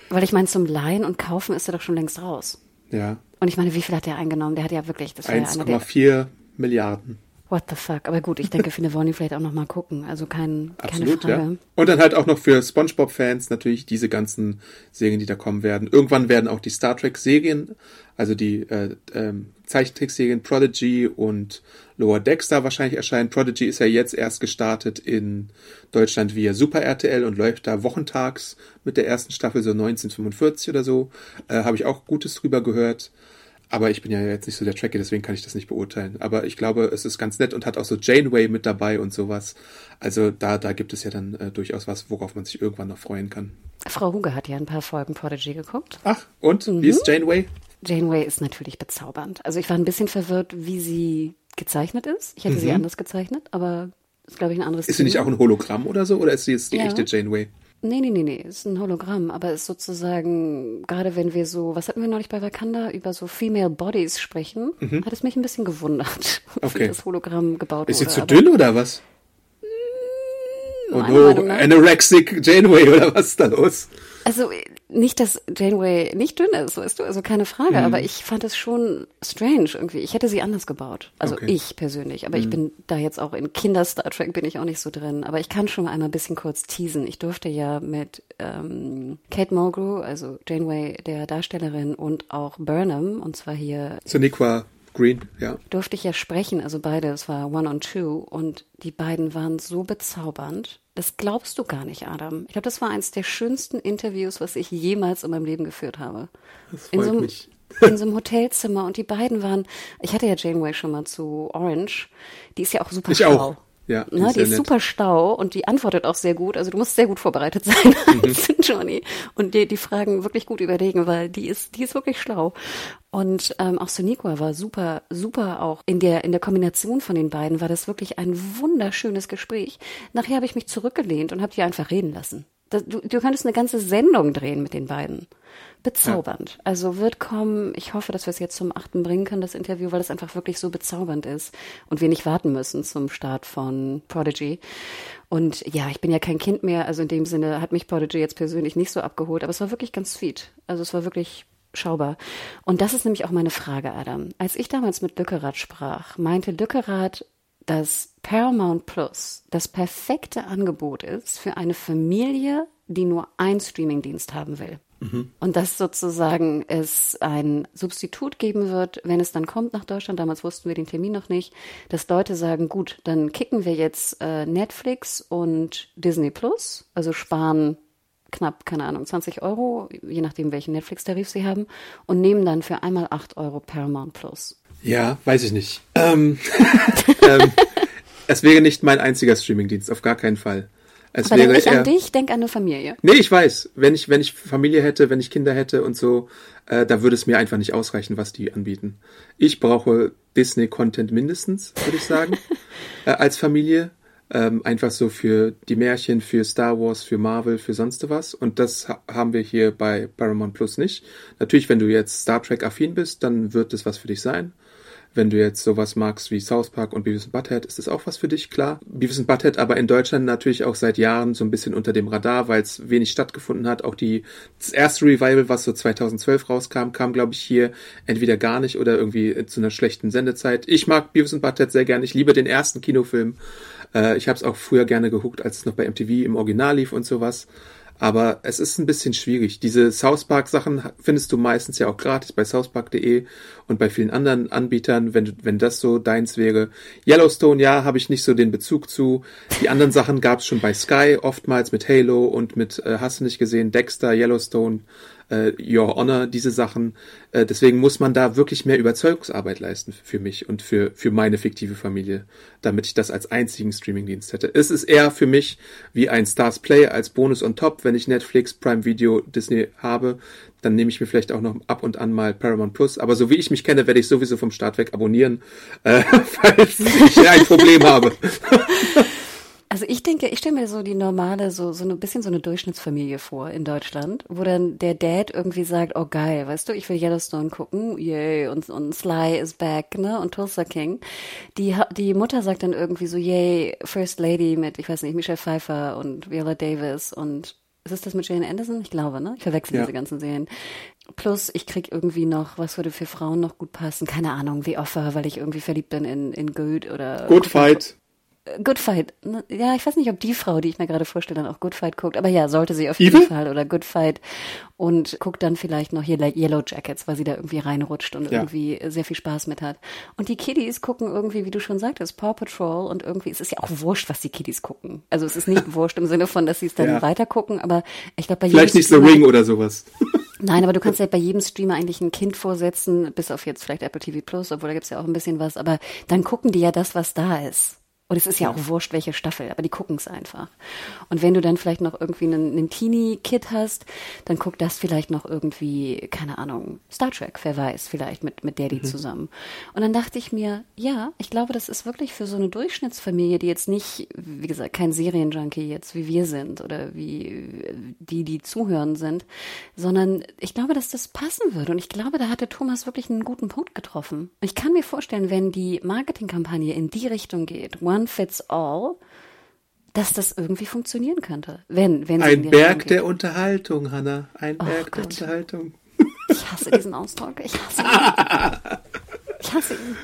Weil ich meine, zum Leihen und Kaufen ist er doch schon längst raus. Ja, Und ich meine, wie viel hat der eingenommen? Der hat ja wirklich, das war ja einer der 1,4 Milliarden. What the fuck? Aber gut, ich denke, viele wollen die vielleicht auch noch mal gucken. Also kein, Absolut, keine Frage. ja. Und dann halt auch noch für SpongeBob-Fans natürlich diese ganzen Serien, die da kommen werden. Irgendwann werden auch die Star Trek-Serien, also die äh, ähm, Zeichentrickserien Prodigy und Lower Dexter wahrscheinlich erscheinen. Prodigy ist ja jetzt erst gestartet in Deutschland via Super RTL und läuft da wochentags mit der ersten Staffel, so 1945 oder so. Äh, Habe ich auch Gutes drüber gehört. Aber ich bin ja jetzt nicht so der Tracker, deswegen kann ich das nicht beurteilen. Aber ich glaube, es ist ganz nett und hat auch so Janeway mit dabei und sowas. Also da, da gibt es ja dann äh, durchaus was, worauf man sich irgendwann noch freuen kann. Frau Huge hat ja ein paar Folgen Prodigy geguckt. Ach, und? Wie ist Janeway? Janeway ist natürlich bezaubernd. Also ich war ein bisschen verwirrt, wie sie gezeichnet ist. Ich hätte sie anders gezeichnet, aber ist, glaube ich, ein anderes Ist sie nicht auch ein Hologramm oder so? Oder ist sie jetzt die Ja. echte Janeway? Nee, nee, nee, nee, ist ein Hologramm, aber ist sozusagen, gerade wenn wir so, was hatten wir neulich bei Wakanda, über so Female Bodies sprechen, hat es mich ein bisschen gewundert, wie Mhm. Okay. das Hologramm gebaut Ist sie wurde. zu aber dünn oder was? Oh meiner no, anorexic Janeway oder was ist da los? Also nicht, dass Janeway nicht dünn ist, weißt du, also keine Frage, Mhm. aber ich fand es schon strange irgendwie. Ich hätte sie anders gebaut. Also Okay. Mhm. ich persönlich, aber ich bin da jetzt auch in Kinder-Star Trek bin ich auch nicht so drin. Aber ich kann schon mal einmal ein bisschen kurz teasen. Ich durfte ja mit ähm, Kate Mulgrew, also Janeway, der Darstellerin, und auch Burnham, und zwar hier Soniqua Green, ja. durfte ich ja sprechen, also beide, es war One on Two und die beiden waren so bezaubernd. Das glaubst du gar nicht, Adam. Ich glaube, das war eins der schönsten Interviews, was ich jemals in meinem Leben geführt habe. Das In freut so, einem, mich. in so einem Hotelzimmer und die beiden waren, ich hatte ja Janeway schon mal zu Orange, die ist ja auch super Ich schlau. auch. Ja, die Ne, ist die ist nett. super stau und die antwortet auch sehr gut. Also du musst sehr gut vorbereitet sein Mhm. Johnny und dir die Fragen wirklich gut überlegen, weil die ist, die ist wirklich schlau. Und ähm, auch Soniqua war super, super auch in der in der Kombination von den beiden war das wirklich ein wunderschönes Gespräch. Nachher habe ich mich zurückgelehnt und habe die einfach reden lassen. Das, du, du könntest eine ganze Sendung drehen mit den beiden. Bezaubernd. Also wird kommen, ich hoffe, dass wir es jetzt zum achten bringen können, das Interview, weil es einfach wirklich so bezaubernd ist und wir nicht warten müssen zum Start von Prodigy. Und ja, ich bin ja kein Kind mehr, also in dem Sinne hat mich Prodigy jetzt persönlich nicht so abgeholt, aber es war wirklich ganz sweet. Also es war wirklich schaubar. Und das ist nämlich auch meine Frage, Adam. Als ich damals mit Lückerath sprach, meinte Lückerath, dass Paramount Plus das perfekte Angebot ist für eine Familie, die nur einen Streamingdienst haben will. Und dass sozusagen es ein Substitut geben wird, wenn es dann kommt nach Deutschland. Damals wussten wir den Termin noch nicht, dass Leute sagen, gut, dann kicken wir jetzt äh, Netflix und Disney Plus, also sparen knapp, keine Ahnung, 20 Euro, je nachdem, welchen Netflix-Tarif sie haben, und nehmen dann für einmal 8 Euro Paramount Plus. Ja, weiß ich nicht. Ähm, ähm, es wäre nicht mein einziger Streamingdienst, auf gar keinen Fall. Es Aber denk wäre nicht eher, an dich, denk an eine Familie. Nee, ich weiß. Wenn ich, wenn ich Familie hätte, wenn ich Kinder hätte und so, äh, da würde es mir einfach nicht ausreichen, was die anbieten. Ich brauche Disney-Content mindestens, würde ich sagen, äh, als Familie. Ähm, einfach so für die Märchen, für Star Wars, für Marvel, für sonst was. Und das ha haben wir hier bei Paramount Plus nicht. Natürlich, wenn du jetzt Star Trek affin bist, dann wird es was für dich sein. Wenn du jetzt sowas magst wie South Park und Beavis and Butthead, ist das auch was für dich, klar. Beavis and Butthead aber in Deutschland natürlich auch seit Jahren so ein bisschen unter dem Radar, weil es wenig stattgefunden hat. Auch die, das erste Revival, was so 2012 rauskam, kam, glaube ich, hier entweder gar nicht oder irgendwie zu einer schlechten Sendezeit. Ich mag Beavis and Butthead sehr gerne. Ich liebe den ersten Kinofilm. Äh, ich habe es auch früher gerne geguckt, als es noch bei MTV im Original lief und sowas. Aber es ist ein bisschen schwierig. Diese South Park Sachen findest du meistens ja auch gratis bei southpark.de und bei vielen anderen Anbietern, wenn, wenn das so deins wäre. Yellowstone, ja, habe ich nicht so den Bezug zu. Die anderen Sachen gab es schon bei Sky, oftmals mit Halo und mit, äh, hast du nicht gesehen, Dexter, Yellowstone, äh, Your Honor, diese Sachen. Äh, deswegen muss man da wirklich mehr Überzeugungsarbeit leisten für mich und für, für meine fiktive Familie, damit ich das als einzigen Streamingdienst hätte. Es ist eher für mich wie ein Stars Play als Bonus on top, wenn ich Netflix, Prime Video, Disney habe, dann nehme ich mir vielleicht auch noch ab und an mal Paramount Plus. Aber so wie ich mich kenne, werde ich sowieso vom Start weg abonnieren, äh, falls ich ein Problem habe. Also ich denke, ich stelle mir so die normale, so, so ein bisschen so eine Durchschnittsfamilie vor in Deutschland, wo dann der Dad irgendwie sagt, oh geil, weißt du, ich will Yellowstone gucken, yay, und, und Sly is back, ne, und Tulsa King. Die, die Mutter sagt dann irgendwie so, yay, First Lady mit, ich weiß nicht, Michelle Pfeiffer und Viola Davis und Ist es das mit Jane Anderson? Ich glaube, ne? Ich verwechsel Ja. diese ganzen Serien. Plus, ich krieg irgendwie noch, was würde für Frauen noch gut passen? Keine Ahnung, The Offer, weil ich irgendwie verliebt bin in, in Good oder Good Fight. Good Fight. ne? Ja, ich weiß nicht, ob die Frau, die ich mir gerade vorstelle, dann auch Good Fight guckt. Aber ja, sollte sie auf Evil? jeden Fall oder Good Fight und guckt dann vielleicht noch hier Yellow Jackets, weil sie da irgendwie reinrutscht und Ja. irgendwie sehr viel Spaß mit hat. Und die Kiddies gucken irgendwie, wie du schon sagtest, Paw Patrol und irgendwie, es ist ja auch wurscht, was die Kiddies gucken. Also es ist nicht wurscht im Sinne von, dass sie es dann Ja. weiter gucken, aber ich glaube bei Vielleicht nicht The Streamer- Ring oder sowas. Nein, aber du kannst ja bei jedem Streamer eigentlich ein Kind vorsetzen, bis auf jetzt vielleicht Apple TV Plus, obwohl da gibt's ja auch ein bisschen was, aber dann gucken die ja das, was da ist. Und es ist ja auch wurscht, welche Staffel, aber die gucken's einfach. Und wenn du dann vielleicht noch irgendwie einen, einen Teenie-Kid hast, dann guckt das vielleicht noch irgendwie, keine Ahnung, Star Trek, wer weiß, vielleicht mit, mit Daddy zusammen. Und dann dachte ich mir, ja, ich glaube, das ist wirklich für so eine Durchschnittsfamilie, die jetzt nicht, wie gesagt, kein Serienjunkie jetzt, wie wir sind oder wie die, die zuhören sind, sondern ich glaube, dass das passen würde. Und ich glaube, da hatte Thomas wirklich einen guten Punkt getroffen. Und ich kann mir vorstellen, wenn die Marketingkampagne in die Richtung geht, one fits all, dass das irgendwie funktionieren könnte. Wenn, wenn Ein Berg der. Unterhaltung, Hannah. Ein Oh Berg der Gott. Unterhaltung. Ich hasse diesen Ausdruck. Ich hasse ihn. Ich hasse ihn.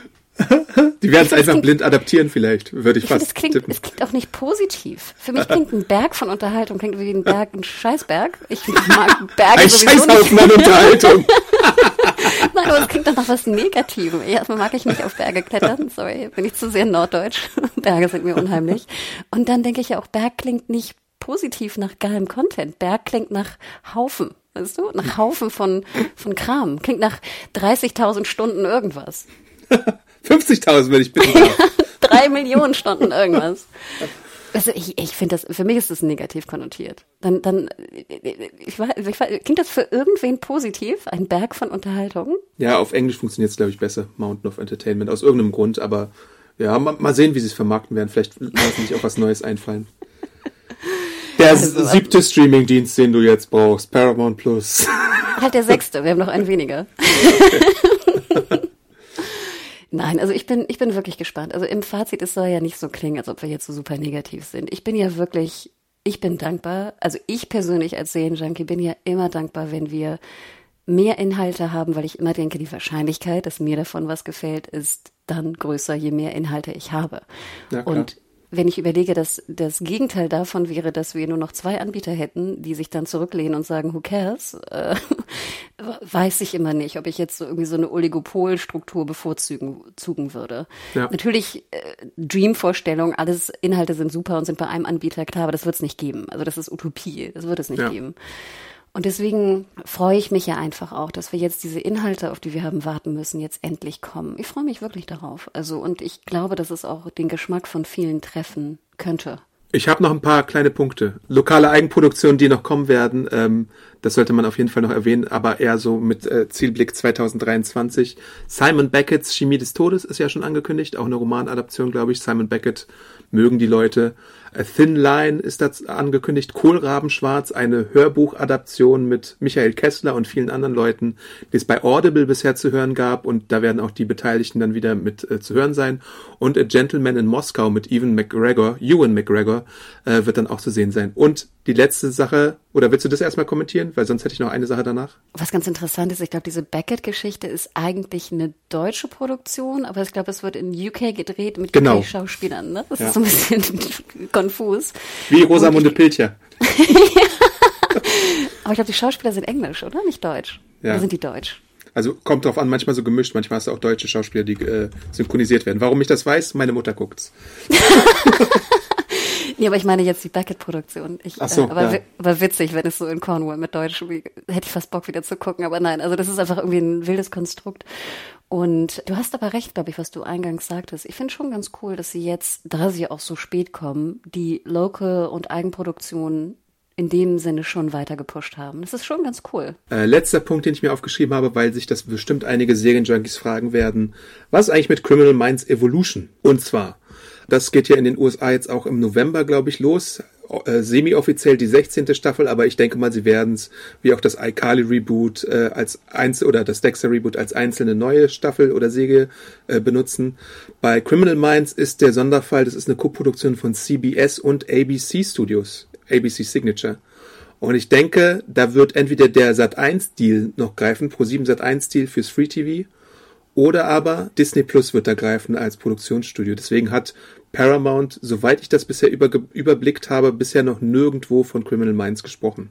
Die werden es einfach klingt- blind adaptieren vielleicht, würde ich, Ich fast es klingt, tippen. es klingt auch nicht positiv. Für mich klingt ein Berg von Unterhaltung, klingt wie ein Berg, ein Scheißberg. Ich mag Berge Ein sowieso nicht. Scheißhaufen an Unterhaltung. Nein, aber es klingt doch nach was Negativem. Erstmal mag ich nicht auf Berge klettern. Sorry, bin ich zu sehr norddeutsch. Berge sind mir unheimlich. Und dann denke ich ja auch, Berg klingt nicht positiv nach geilem Content. Berg klingt nach Haufen. Weißt du? Nach Haufen von, von Kram. Klingt nach 30.000 Stunden irgendwas. 50.000, wenn ich bitten darf. Drei Millionen Stunden irgendwas. Also ich, ich finde das, für mich ist das negativ konnotiert. Dann, dann, ich weiß, ich weiß, klingt das für irgendwen positiv? Ein Berg von Unterhaltung? Ja, auf Englisch funktioniert es, glaube ich, besser. Mountain of Entertainment, aus irgendeinem Grund. Aber ja, mal, mal sehen, wie sie es vermarkten werden. Vielleicht lassen sich auch was Neues einfallen. Der Also, siebte Streamingdienst, den du jetzt brauchst, Paramount Plus. Halt der sechste, wir haben noch einen weniger. Nein, also ich bin, ich bin wirklich gespannt. Also im Fazit, es soll ja nicht so klingen, als ob wir jetzt so super negativ sind. Ich bin ja wirklich, ich bin dankbar. Also ich persönlich als Serienjunkie bin ja immer dankbar, wenn wir mehr Inhalte haben, weil ich immer denke, die Wahrscheinlichkeit, dass mir davon was gefällt, ist dann größer, je mehr Inhalte ich habe. Ja. Und wenn ich überlege, dass das Gegenteil davon wäre, dass wir nur noch zwei Anbieter hätten, die sich dann zurücklehnen und sagen, who cares, äh, weiß ich immer nicht, ob ich jetzt so irgendwie so eine Oligopolstruktur bevorzugen zugen würde. Ja. Natürlich äh, Dream-Vorstellung, alles Inhalte sind super und sind bei einem Anbieter klar, aber das wird es nicht geben. Also das ist Utopie, das wird es nicht Ja. geben. Und deswegen freue ich mich ja einfach auch, dass wir jetzt diese Inhalte, auf die wir haben warten müssen, jetzt endlich kommen. Ich freue mich wirklich darauf. Also, und ich glaube, dass es auch den Geschmack von vielen treffen könnte. Ich habe noch ein paar kleine Punkte. Lokale Eigenproduktionen, die noch kommen werden, ähm, das sollte man auf jeden Fall noch erwähnen, aber eher so mit äh, Zielblick 2023. Simon Beckett's Chemie des Todes ist ja schon angekündigt, auch eine Romanadaption, glaube ich. Simon Beckett mögen die Leute. A Thin Line ist das angekündigt. Kohlrabenschwarz, eine Hörbuchadaption mit Michael Kessler und vielen anderen Leuten, die es bei Audible bisher zu hören gab und da werden auch die Beteiligten dann wieder mit äh, zu hören sein. Und A Gentleman in Moskau mit Ewan McGregor, Ewan McGregor, äh, wird dann auch zu sehen sein. Und die letzte Sache, oder willst du das erstmal kommentieren? Weil sonst hätte ich noch eine Sache danach. Was ganz interessant ist, ich glaube, diese Beckett-Geschichte ist eigentlich eine deutsche Produktion, aber ich glaube, es wird in UK gedreht mit Genau. UK-Schauspielern. Ne? Das Ja. ist so ein bisschen konfus. Wie Rosamunde Pilcher. Aber ich glaube, die Schauspieler sind englisch, oder? Nicht deutsch. Ja. Oder sind die deutsch? Also kommt drauf an, manchmal so gemischt, manchmal hast du auch deutsche Schauspieler, die äh, synchronisiert werden. Warum ich das weiß? Meine Mutter guckt's. Nee, aber ich meine jetzt die Beckett-Produktion. Ich, Ach so, äh, aber, ja. aber witzig, wenn es so in Cornwall mit Deutsch, hätte ich fast Bock wieder zu gucken, aber nein, also das ist einfach irgendwie ein wildes Konstrukt. Und du hast aber recht, glaube ich, was du eingangs sagtest. Ich finde schon ganz cool, dass sie jetzt, da sie auch so spät kommen, die Local- und Eigenproduktionen in dem Sinne schon weiter gepusht haben. Das ist schon ganz cool. Äh, letzter Punkt, den ich mir aufgeschrieben habe, weil sich das bestimmt einige Serienjunkies fragen werden. Was ist eigentlich mit Criminal Minds Evolution? Und zwar, das geht ja in den USA jetzt auch im November, glaube ich, los. Äh, semi-offiziell die 16. Staffel, aber ich denke mal, sie werden es, wie auch das iCarly Reboot äh, als Einzel oder das Dexter Reboot als einzelne neue Staffel oder Säge äh, benutzen. Bei Criminal Minds ist der Sonderfall, das ist eine Koproduktion von CBS und ABC Studios, ABC Signature. Und ich denke, da wird entweder der Sat1-Deal noch greifen, Pro7 Sat1-Deal fürs Free TV, oder aber Disney Plus wird da greifen als Produktionsstudio. Deswegen hat Paramount, soweit ich das bisher über, überblickt habe, bisher noch nirgendwo von Criminal Minds gesprochen.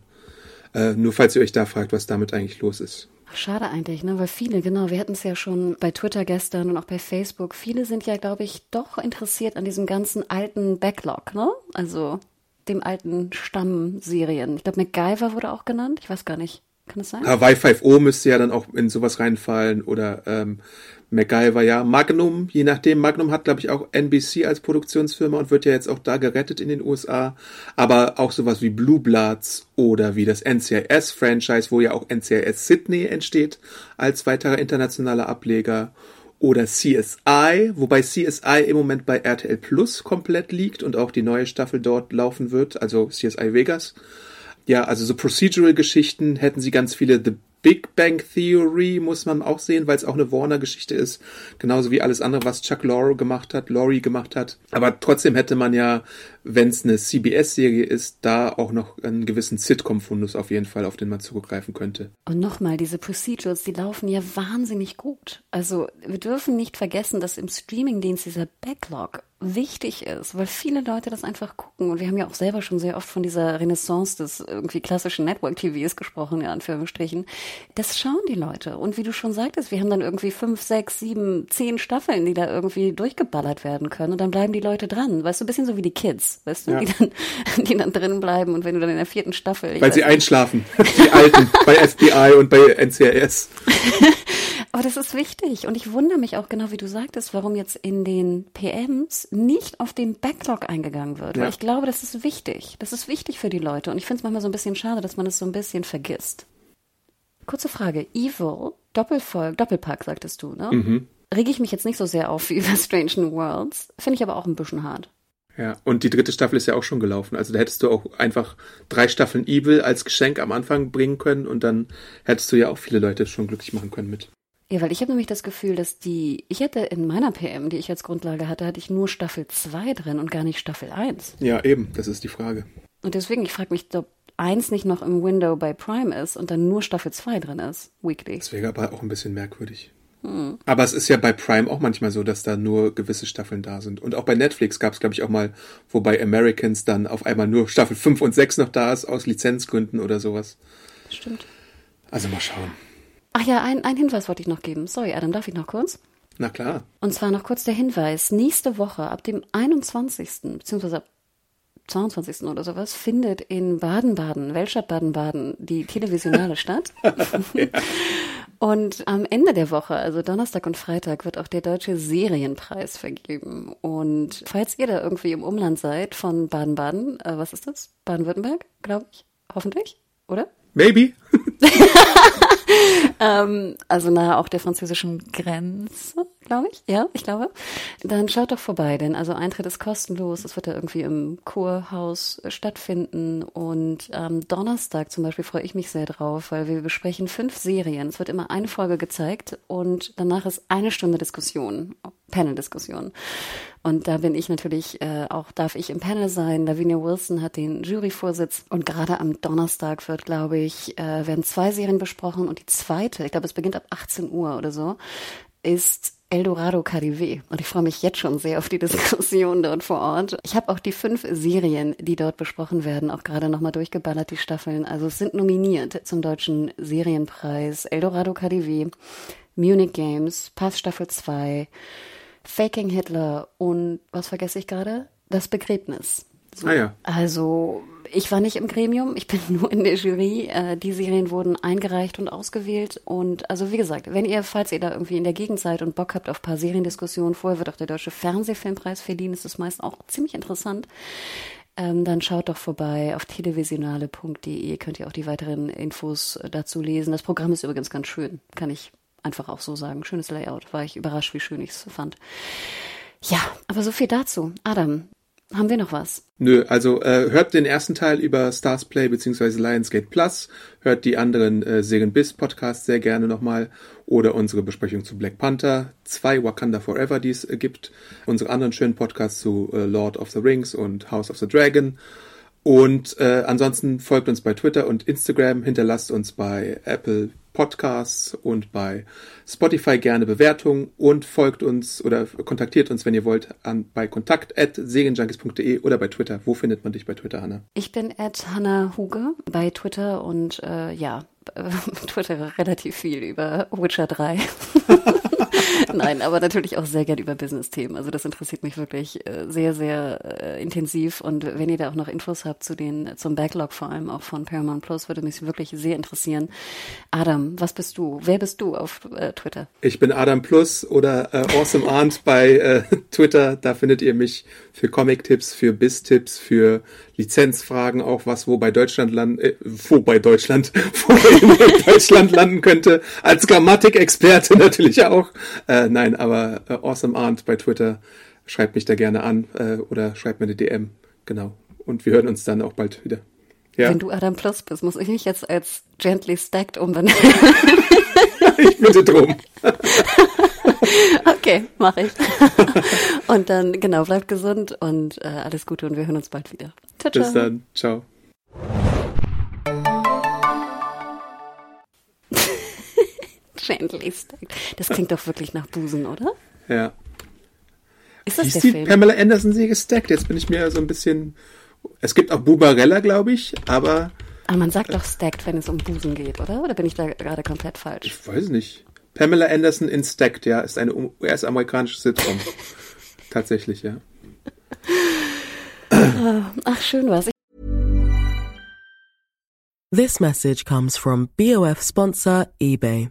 Äh, nur falls ihr euch da fragt, was damit eigentlich los ist. Schade eigentlich, ne? Weil viele, genau, wir hatten es ja schon bei Twitter gestern und auch bei Facebook. Viele sind ja, glaube ich, doch interessiert an diesem ganzen alten Backlog, ne? Also dem alten Stammserien. Ich glaube, MacGyver wurde auch genannt. Ich weiß gar nicht. Kann das sein? Hawaii 5O müsste ja dann auch in sowas reinfallen oder ähm, MacGyver, ja. Magnum, je nachdem. Magnum hat, glaube ich, auch NBC als Produktionsfirma und wird ja jetzt auch da gerettet in den USA. Aber auch sowas wie Blue Bloods oder wie das NCIS-Franchise, wo ja auch NCIS Sydney entsteht als weiterer internationaler Ableger. Oder CSI, wobei CSI im Moment bei RTL Plus komplett liegt und auch die neue Staffel dort laufen wird, also CSI Vegas. Ja, also so Procedural-Geschichten hätten sie ganz viele. The Big Bang Theory muss man auch sehen, weil es auch eine Warner-Geschichte ist. Genauso wie alles andere, was Chuck Lorre gemacht hat, Laurie gemacht hat. Aber trotzdem hätte man ja, wenn es eine CBS-Serie ist, da auch noch einen gewissen Sitcom-Fundus auf jeden Fall, auf den man zurückgreifen könnte. Und nochmal, diese Procedures, die laufen ja wahnsinnig gut. Also wir dürfen nicht vergessen, dass im Streamingdienst dieser Backlog wichtig ist, weil viele Leute das einfach gucken. Und wir haben ja auch selber schon sehr oft von dieser Renaissance des irgendwie klassischen Network-TVs gesprochen, in Anführungsstrichen. Das schauen die Leute. Und wie du schon sagtest, wir haben dann irgendwie fünf, sechs, sieben, zehn Staffeln, die da irgendwie durchgeballert werden können. Und dann bleiben die Leute dran. Weißt du, ein bisschen so wie die Kids, weißt du, ja. die, dann, die dann drin bleiben. Und wenn du dann in der vierten Staffel. Weil sie nicht. einschlafen. Die Alten bei FBI und bei NCIS. Aber das ist wichtig. Und ich wundere mich auch genau, wie du sagtest, warum jetzt in den PMs nicht auf den Backlog eingegangen wird. Ja. Weil ich glaube, das ist wichtig. Das ist wichtig für die Leute. Und ich finde es manchmal so ein bisschen schade, dass man es so ein bisschen vergisst. Kurze Frage. Evil, Doppelfolg, Doppelpack, sagtest du, ne? Mhm. Rege ich mich jetzt nicht so sehr auf wie über Strange New Worlds. Finde ich aber auch ein bisschen hart. Ja, und die dritte Staffel ist ja auch schon gelaufen. Also da hättest du auch einfach drei Staffeln Evil als Geschenk am Anfang bringen können und dann hättest du ja auch viele Leute schon glücklich machen können mit. Ja, weil ich habe nämlich das Gefühl, dass die, ich hatte in meiner PM, die ich als Grundlage hatte, hatte ich nur Staffel 2 drin und gar nicht Staffel 1. Ja, eben, das ist die Frage. Und deswegen, ich frage mich, ob 1 nicht noch im Window bei Prime ist und dann nur Staffel 2 drin ist, weekly. Das wäre aber auch ein bisschen merkwürdig. Hm. Aber es ist ja bei Prime auch manchmal so, dass da nur gewisse Staffeln da sind. Und auch bei Netflix gab es, glaube ich, auch mal, wo bei Americans dann auf einmal nur Staffel 5 und 6 noch da ist, aus Lizenzgründen oder sowas. Stimmt. Also mal schauen. Ach ja, ein, ein Hinweis wollte ich noch geben. Sorry, Adam, darf ich noch kurz? Na klar. Und zwar noch kurz der Hinweis. Nächste Woche, ab dem 21. beziehungsweise 22. oder sowas, findet in Baden-Baden, Weltstadt Baden-Baden, die Televisionale statt. ja. Und am Ende der Woche, also Donnerstag und Freitag, wird auch der Deutsche Serienpreis vergeben. Und falls ihr da irgendwie im Umland seid von Baden-Baden, äh, was ist das? Baden-Württemberg, glaube ich. Hoffentlich, oder? Maybe. ähm, also nahe auch der französischen Grenze, glaube ich. Ja, ich glaube. Dann schaut doch vorbei, denn also Eintritt ist kostenlos. Es wird ja irgendwie im Kurhaus stattfinden. Und am Donnerstag zum Beispiel freue ich mich sehr drauf, weil wir besprechen fünf Serien. Es wird immer eine Folge gezeigt und danach ist eine Stunde Diskussion, Panel-Diskussion. Und da bin ich natürlich äh, auch, darf ich im Panel sein. Lavinia Wilson hat den Juryvorsitz. Und gerade am Donnerstag wird, glaube ich, äh, werden zwei Serien besprochen. Und die zweite, ich glaube, es beginnt ab 18 Uhr oder so, ist Eldorado KDW. Und ich freue mich jetzt schon sehr auf die Diskussion dort vor Ort. Ich habe auch die fünf Serien, die dort besprochen werden, auch gerade nochmal durchgeballert, die Staffeln. Also es sind nominiert zum Deutschen Serienpreis Eldorado KDW, Munich Games, Pass Staffel 2, Faking Hitler und was vergesse ich gerade? Das Begräbnis. So. Ah ja. Also ich war nicht im Gremium, ich bin nur in der Jury. Äh, die Serien wurden eingereicht und ausgewählt. Und also wie gesagt, wenn ihr, falls ihr da irgendwie in der Gegend seid und Bock habt auf ein paar Seriendiskussionen, vorher wird auch der Deutsche Fernsehfilmpreis verliehen, das ist meist auch ziemlich interessant. Ähm, dann schaut doch vorbei auf televisionale.de, könnt ihr auch die weiteren Infos dazu lesen. Das Programm ist übrigens ganz schön, kann ich einfach auch so sagen. Schönes Layout. War ich überrascht, wie schön ich es fand. Ja, aber so viel dazu. Adam, haben wir noch was? Nö, also äh, hört den ersten Teil über Stars Play bzw. Lionsgate Plus, hört die anderen äh, Serien Biz Podcasts sehr gerne nochmal oder unsere Besprechung zu Black Panther, zwei Wakanda Forever, die es äh, gibt, unsere anderen schönen Podcasts zu äh, Lord of the Rings und House of the Dragon Und äh, ansonsten folgt uns bei Twitter und Instagram, hinterlasst uns bei Apple Podcasts und bei Spotify gerne Bewertungen und folgt uns oder kontaktiert uns, wenn ihr wollt, an bei kontakt@segenjunkies.de oder bei Twitter. Wo findet man dich bei Twitter, Hanna? Ich bin at Hanna Huge bei Twitter und äh, ja, Twitter relativ viel über Witcher 3. Nein, aber natürlich auch sehr gern über Business-Themen. Also das interessiert mich wirklich äh, sehr, sehr äh, intensiv. Und wenn ihr da auch noch Infos habt zu den, zum Backlog vor allem auch von Paramount Plus, würde mich wirklich sehr interessieren. Adam, was bist du? Wer bist du auf äh, Twitter? Ich bin Adam Plus oder äh, Awesome Arndt bei äh, Twitter. Da findet ihr mich für Comic-Tipps, für Biz-Tipps, für Lizenzfragen, auch was wo bei Deutschland landen, äh, wo bei Deutschland, wo in Deutschland landen könnte, als Grammatikexperte natürlich auch. Äh, nein, aber äh, Awesome Arndt bei Twitter, schreibt mich da gerne an äh, oder schreibt mir eine DM, genau. Und wir hören uns dann auch bald wieder. Ja. Wenn du Adam Plus bist, muss ich mich jetzt als Gently Stacked umbenennen. ich bitte drum. okay, mache ich. und dann, genau, bleibt gesund und äh, alles Gute und wir hören uns bald wieder. Ciao, ciao. Bis dann. Ciao. Gently stacked. Das klingt doch wirklich nach Busen, oder? Ja. Ist das Wie der die Film? Pamela Anderson sie gestackt? Jetzt bin ich mir so ein bisschen. Es gibt auch Bubarella, glaube ich, aber. Aber man sagt doch stacked, wenn es um Busen geht, oder? Oder bin ich da gerade komplett falsch? Ich weiß nicht. Pamela Anderson in Stacked, ja, ist eine US-amerikanische Sitcom. Tatsächlich, ja. Ach, schön was. This message comes from BOF sponsor eBay.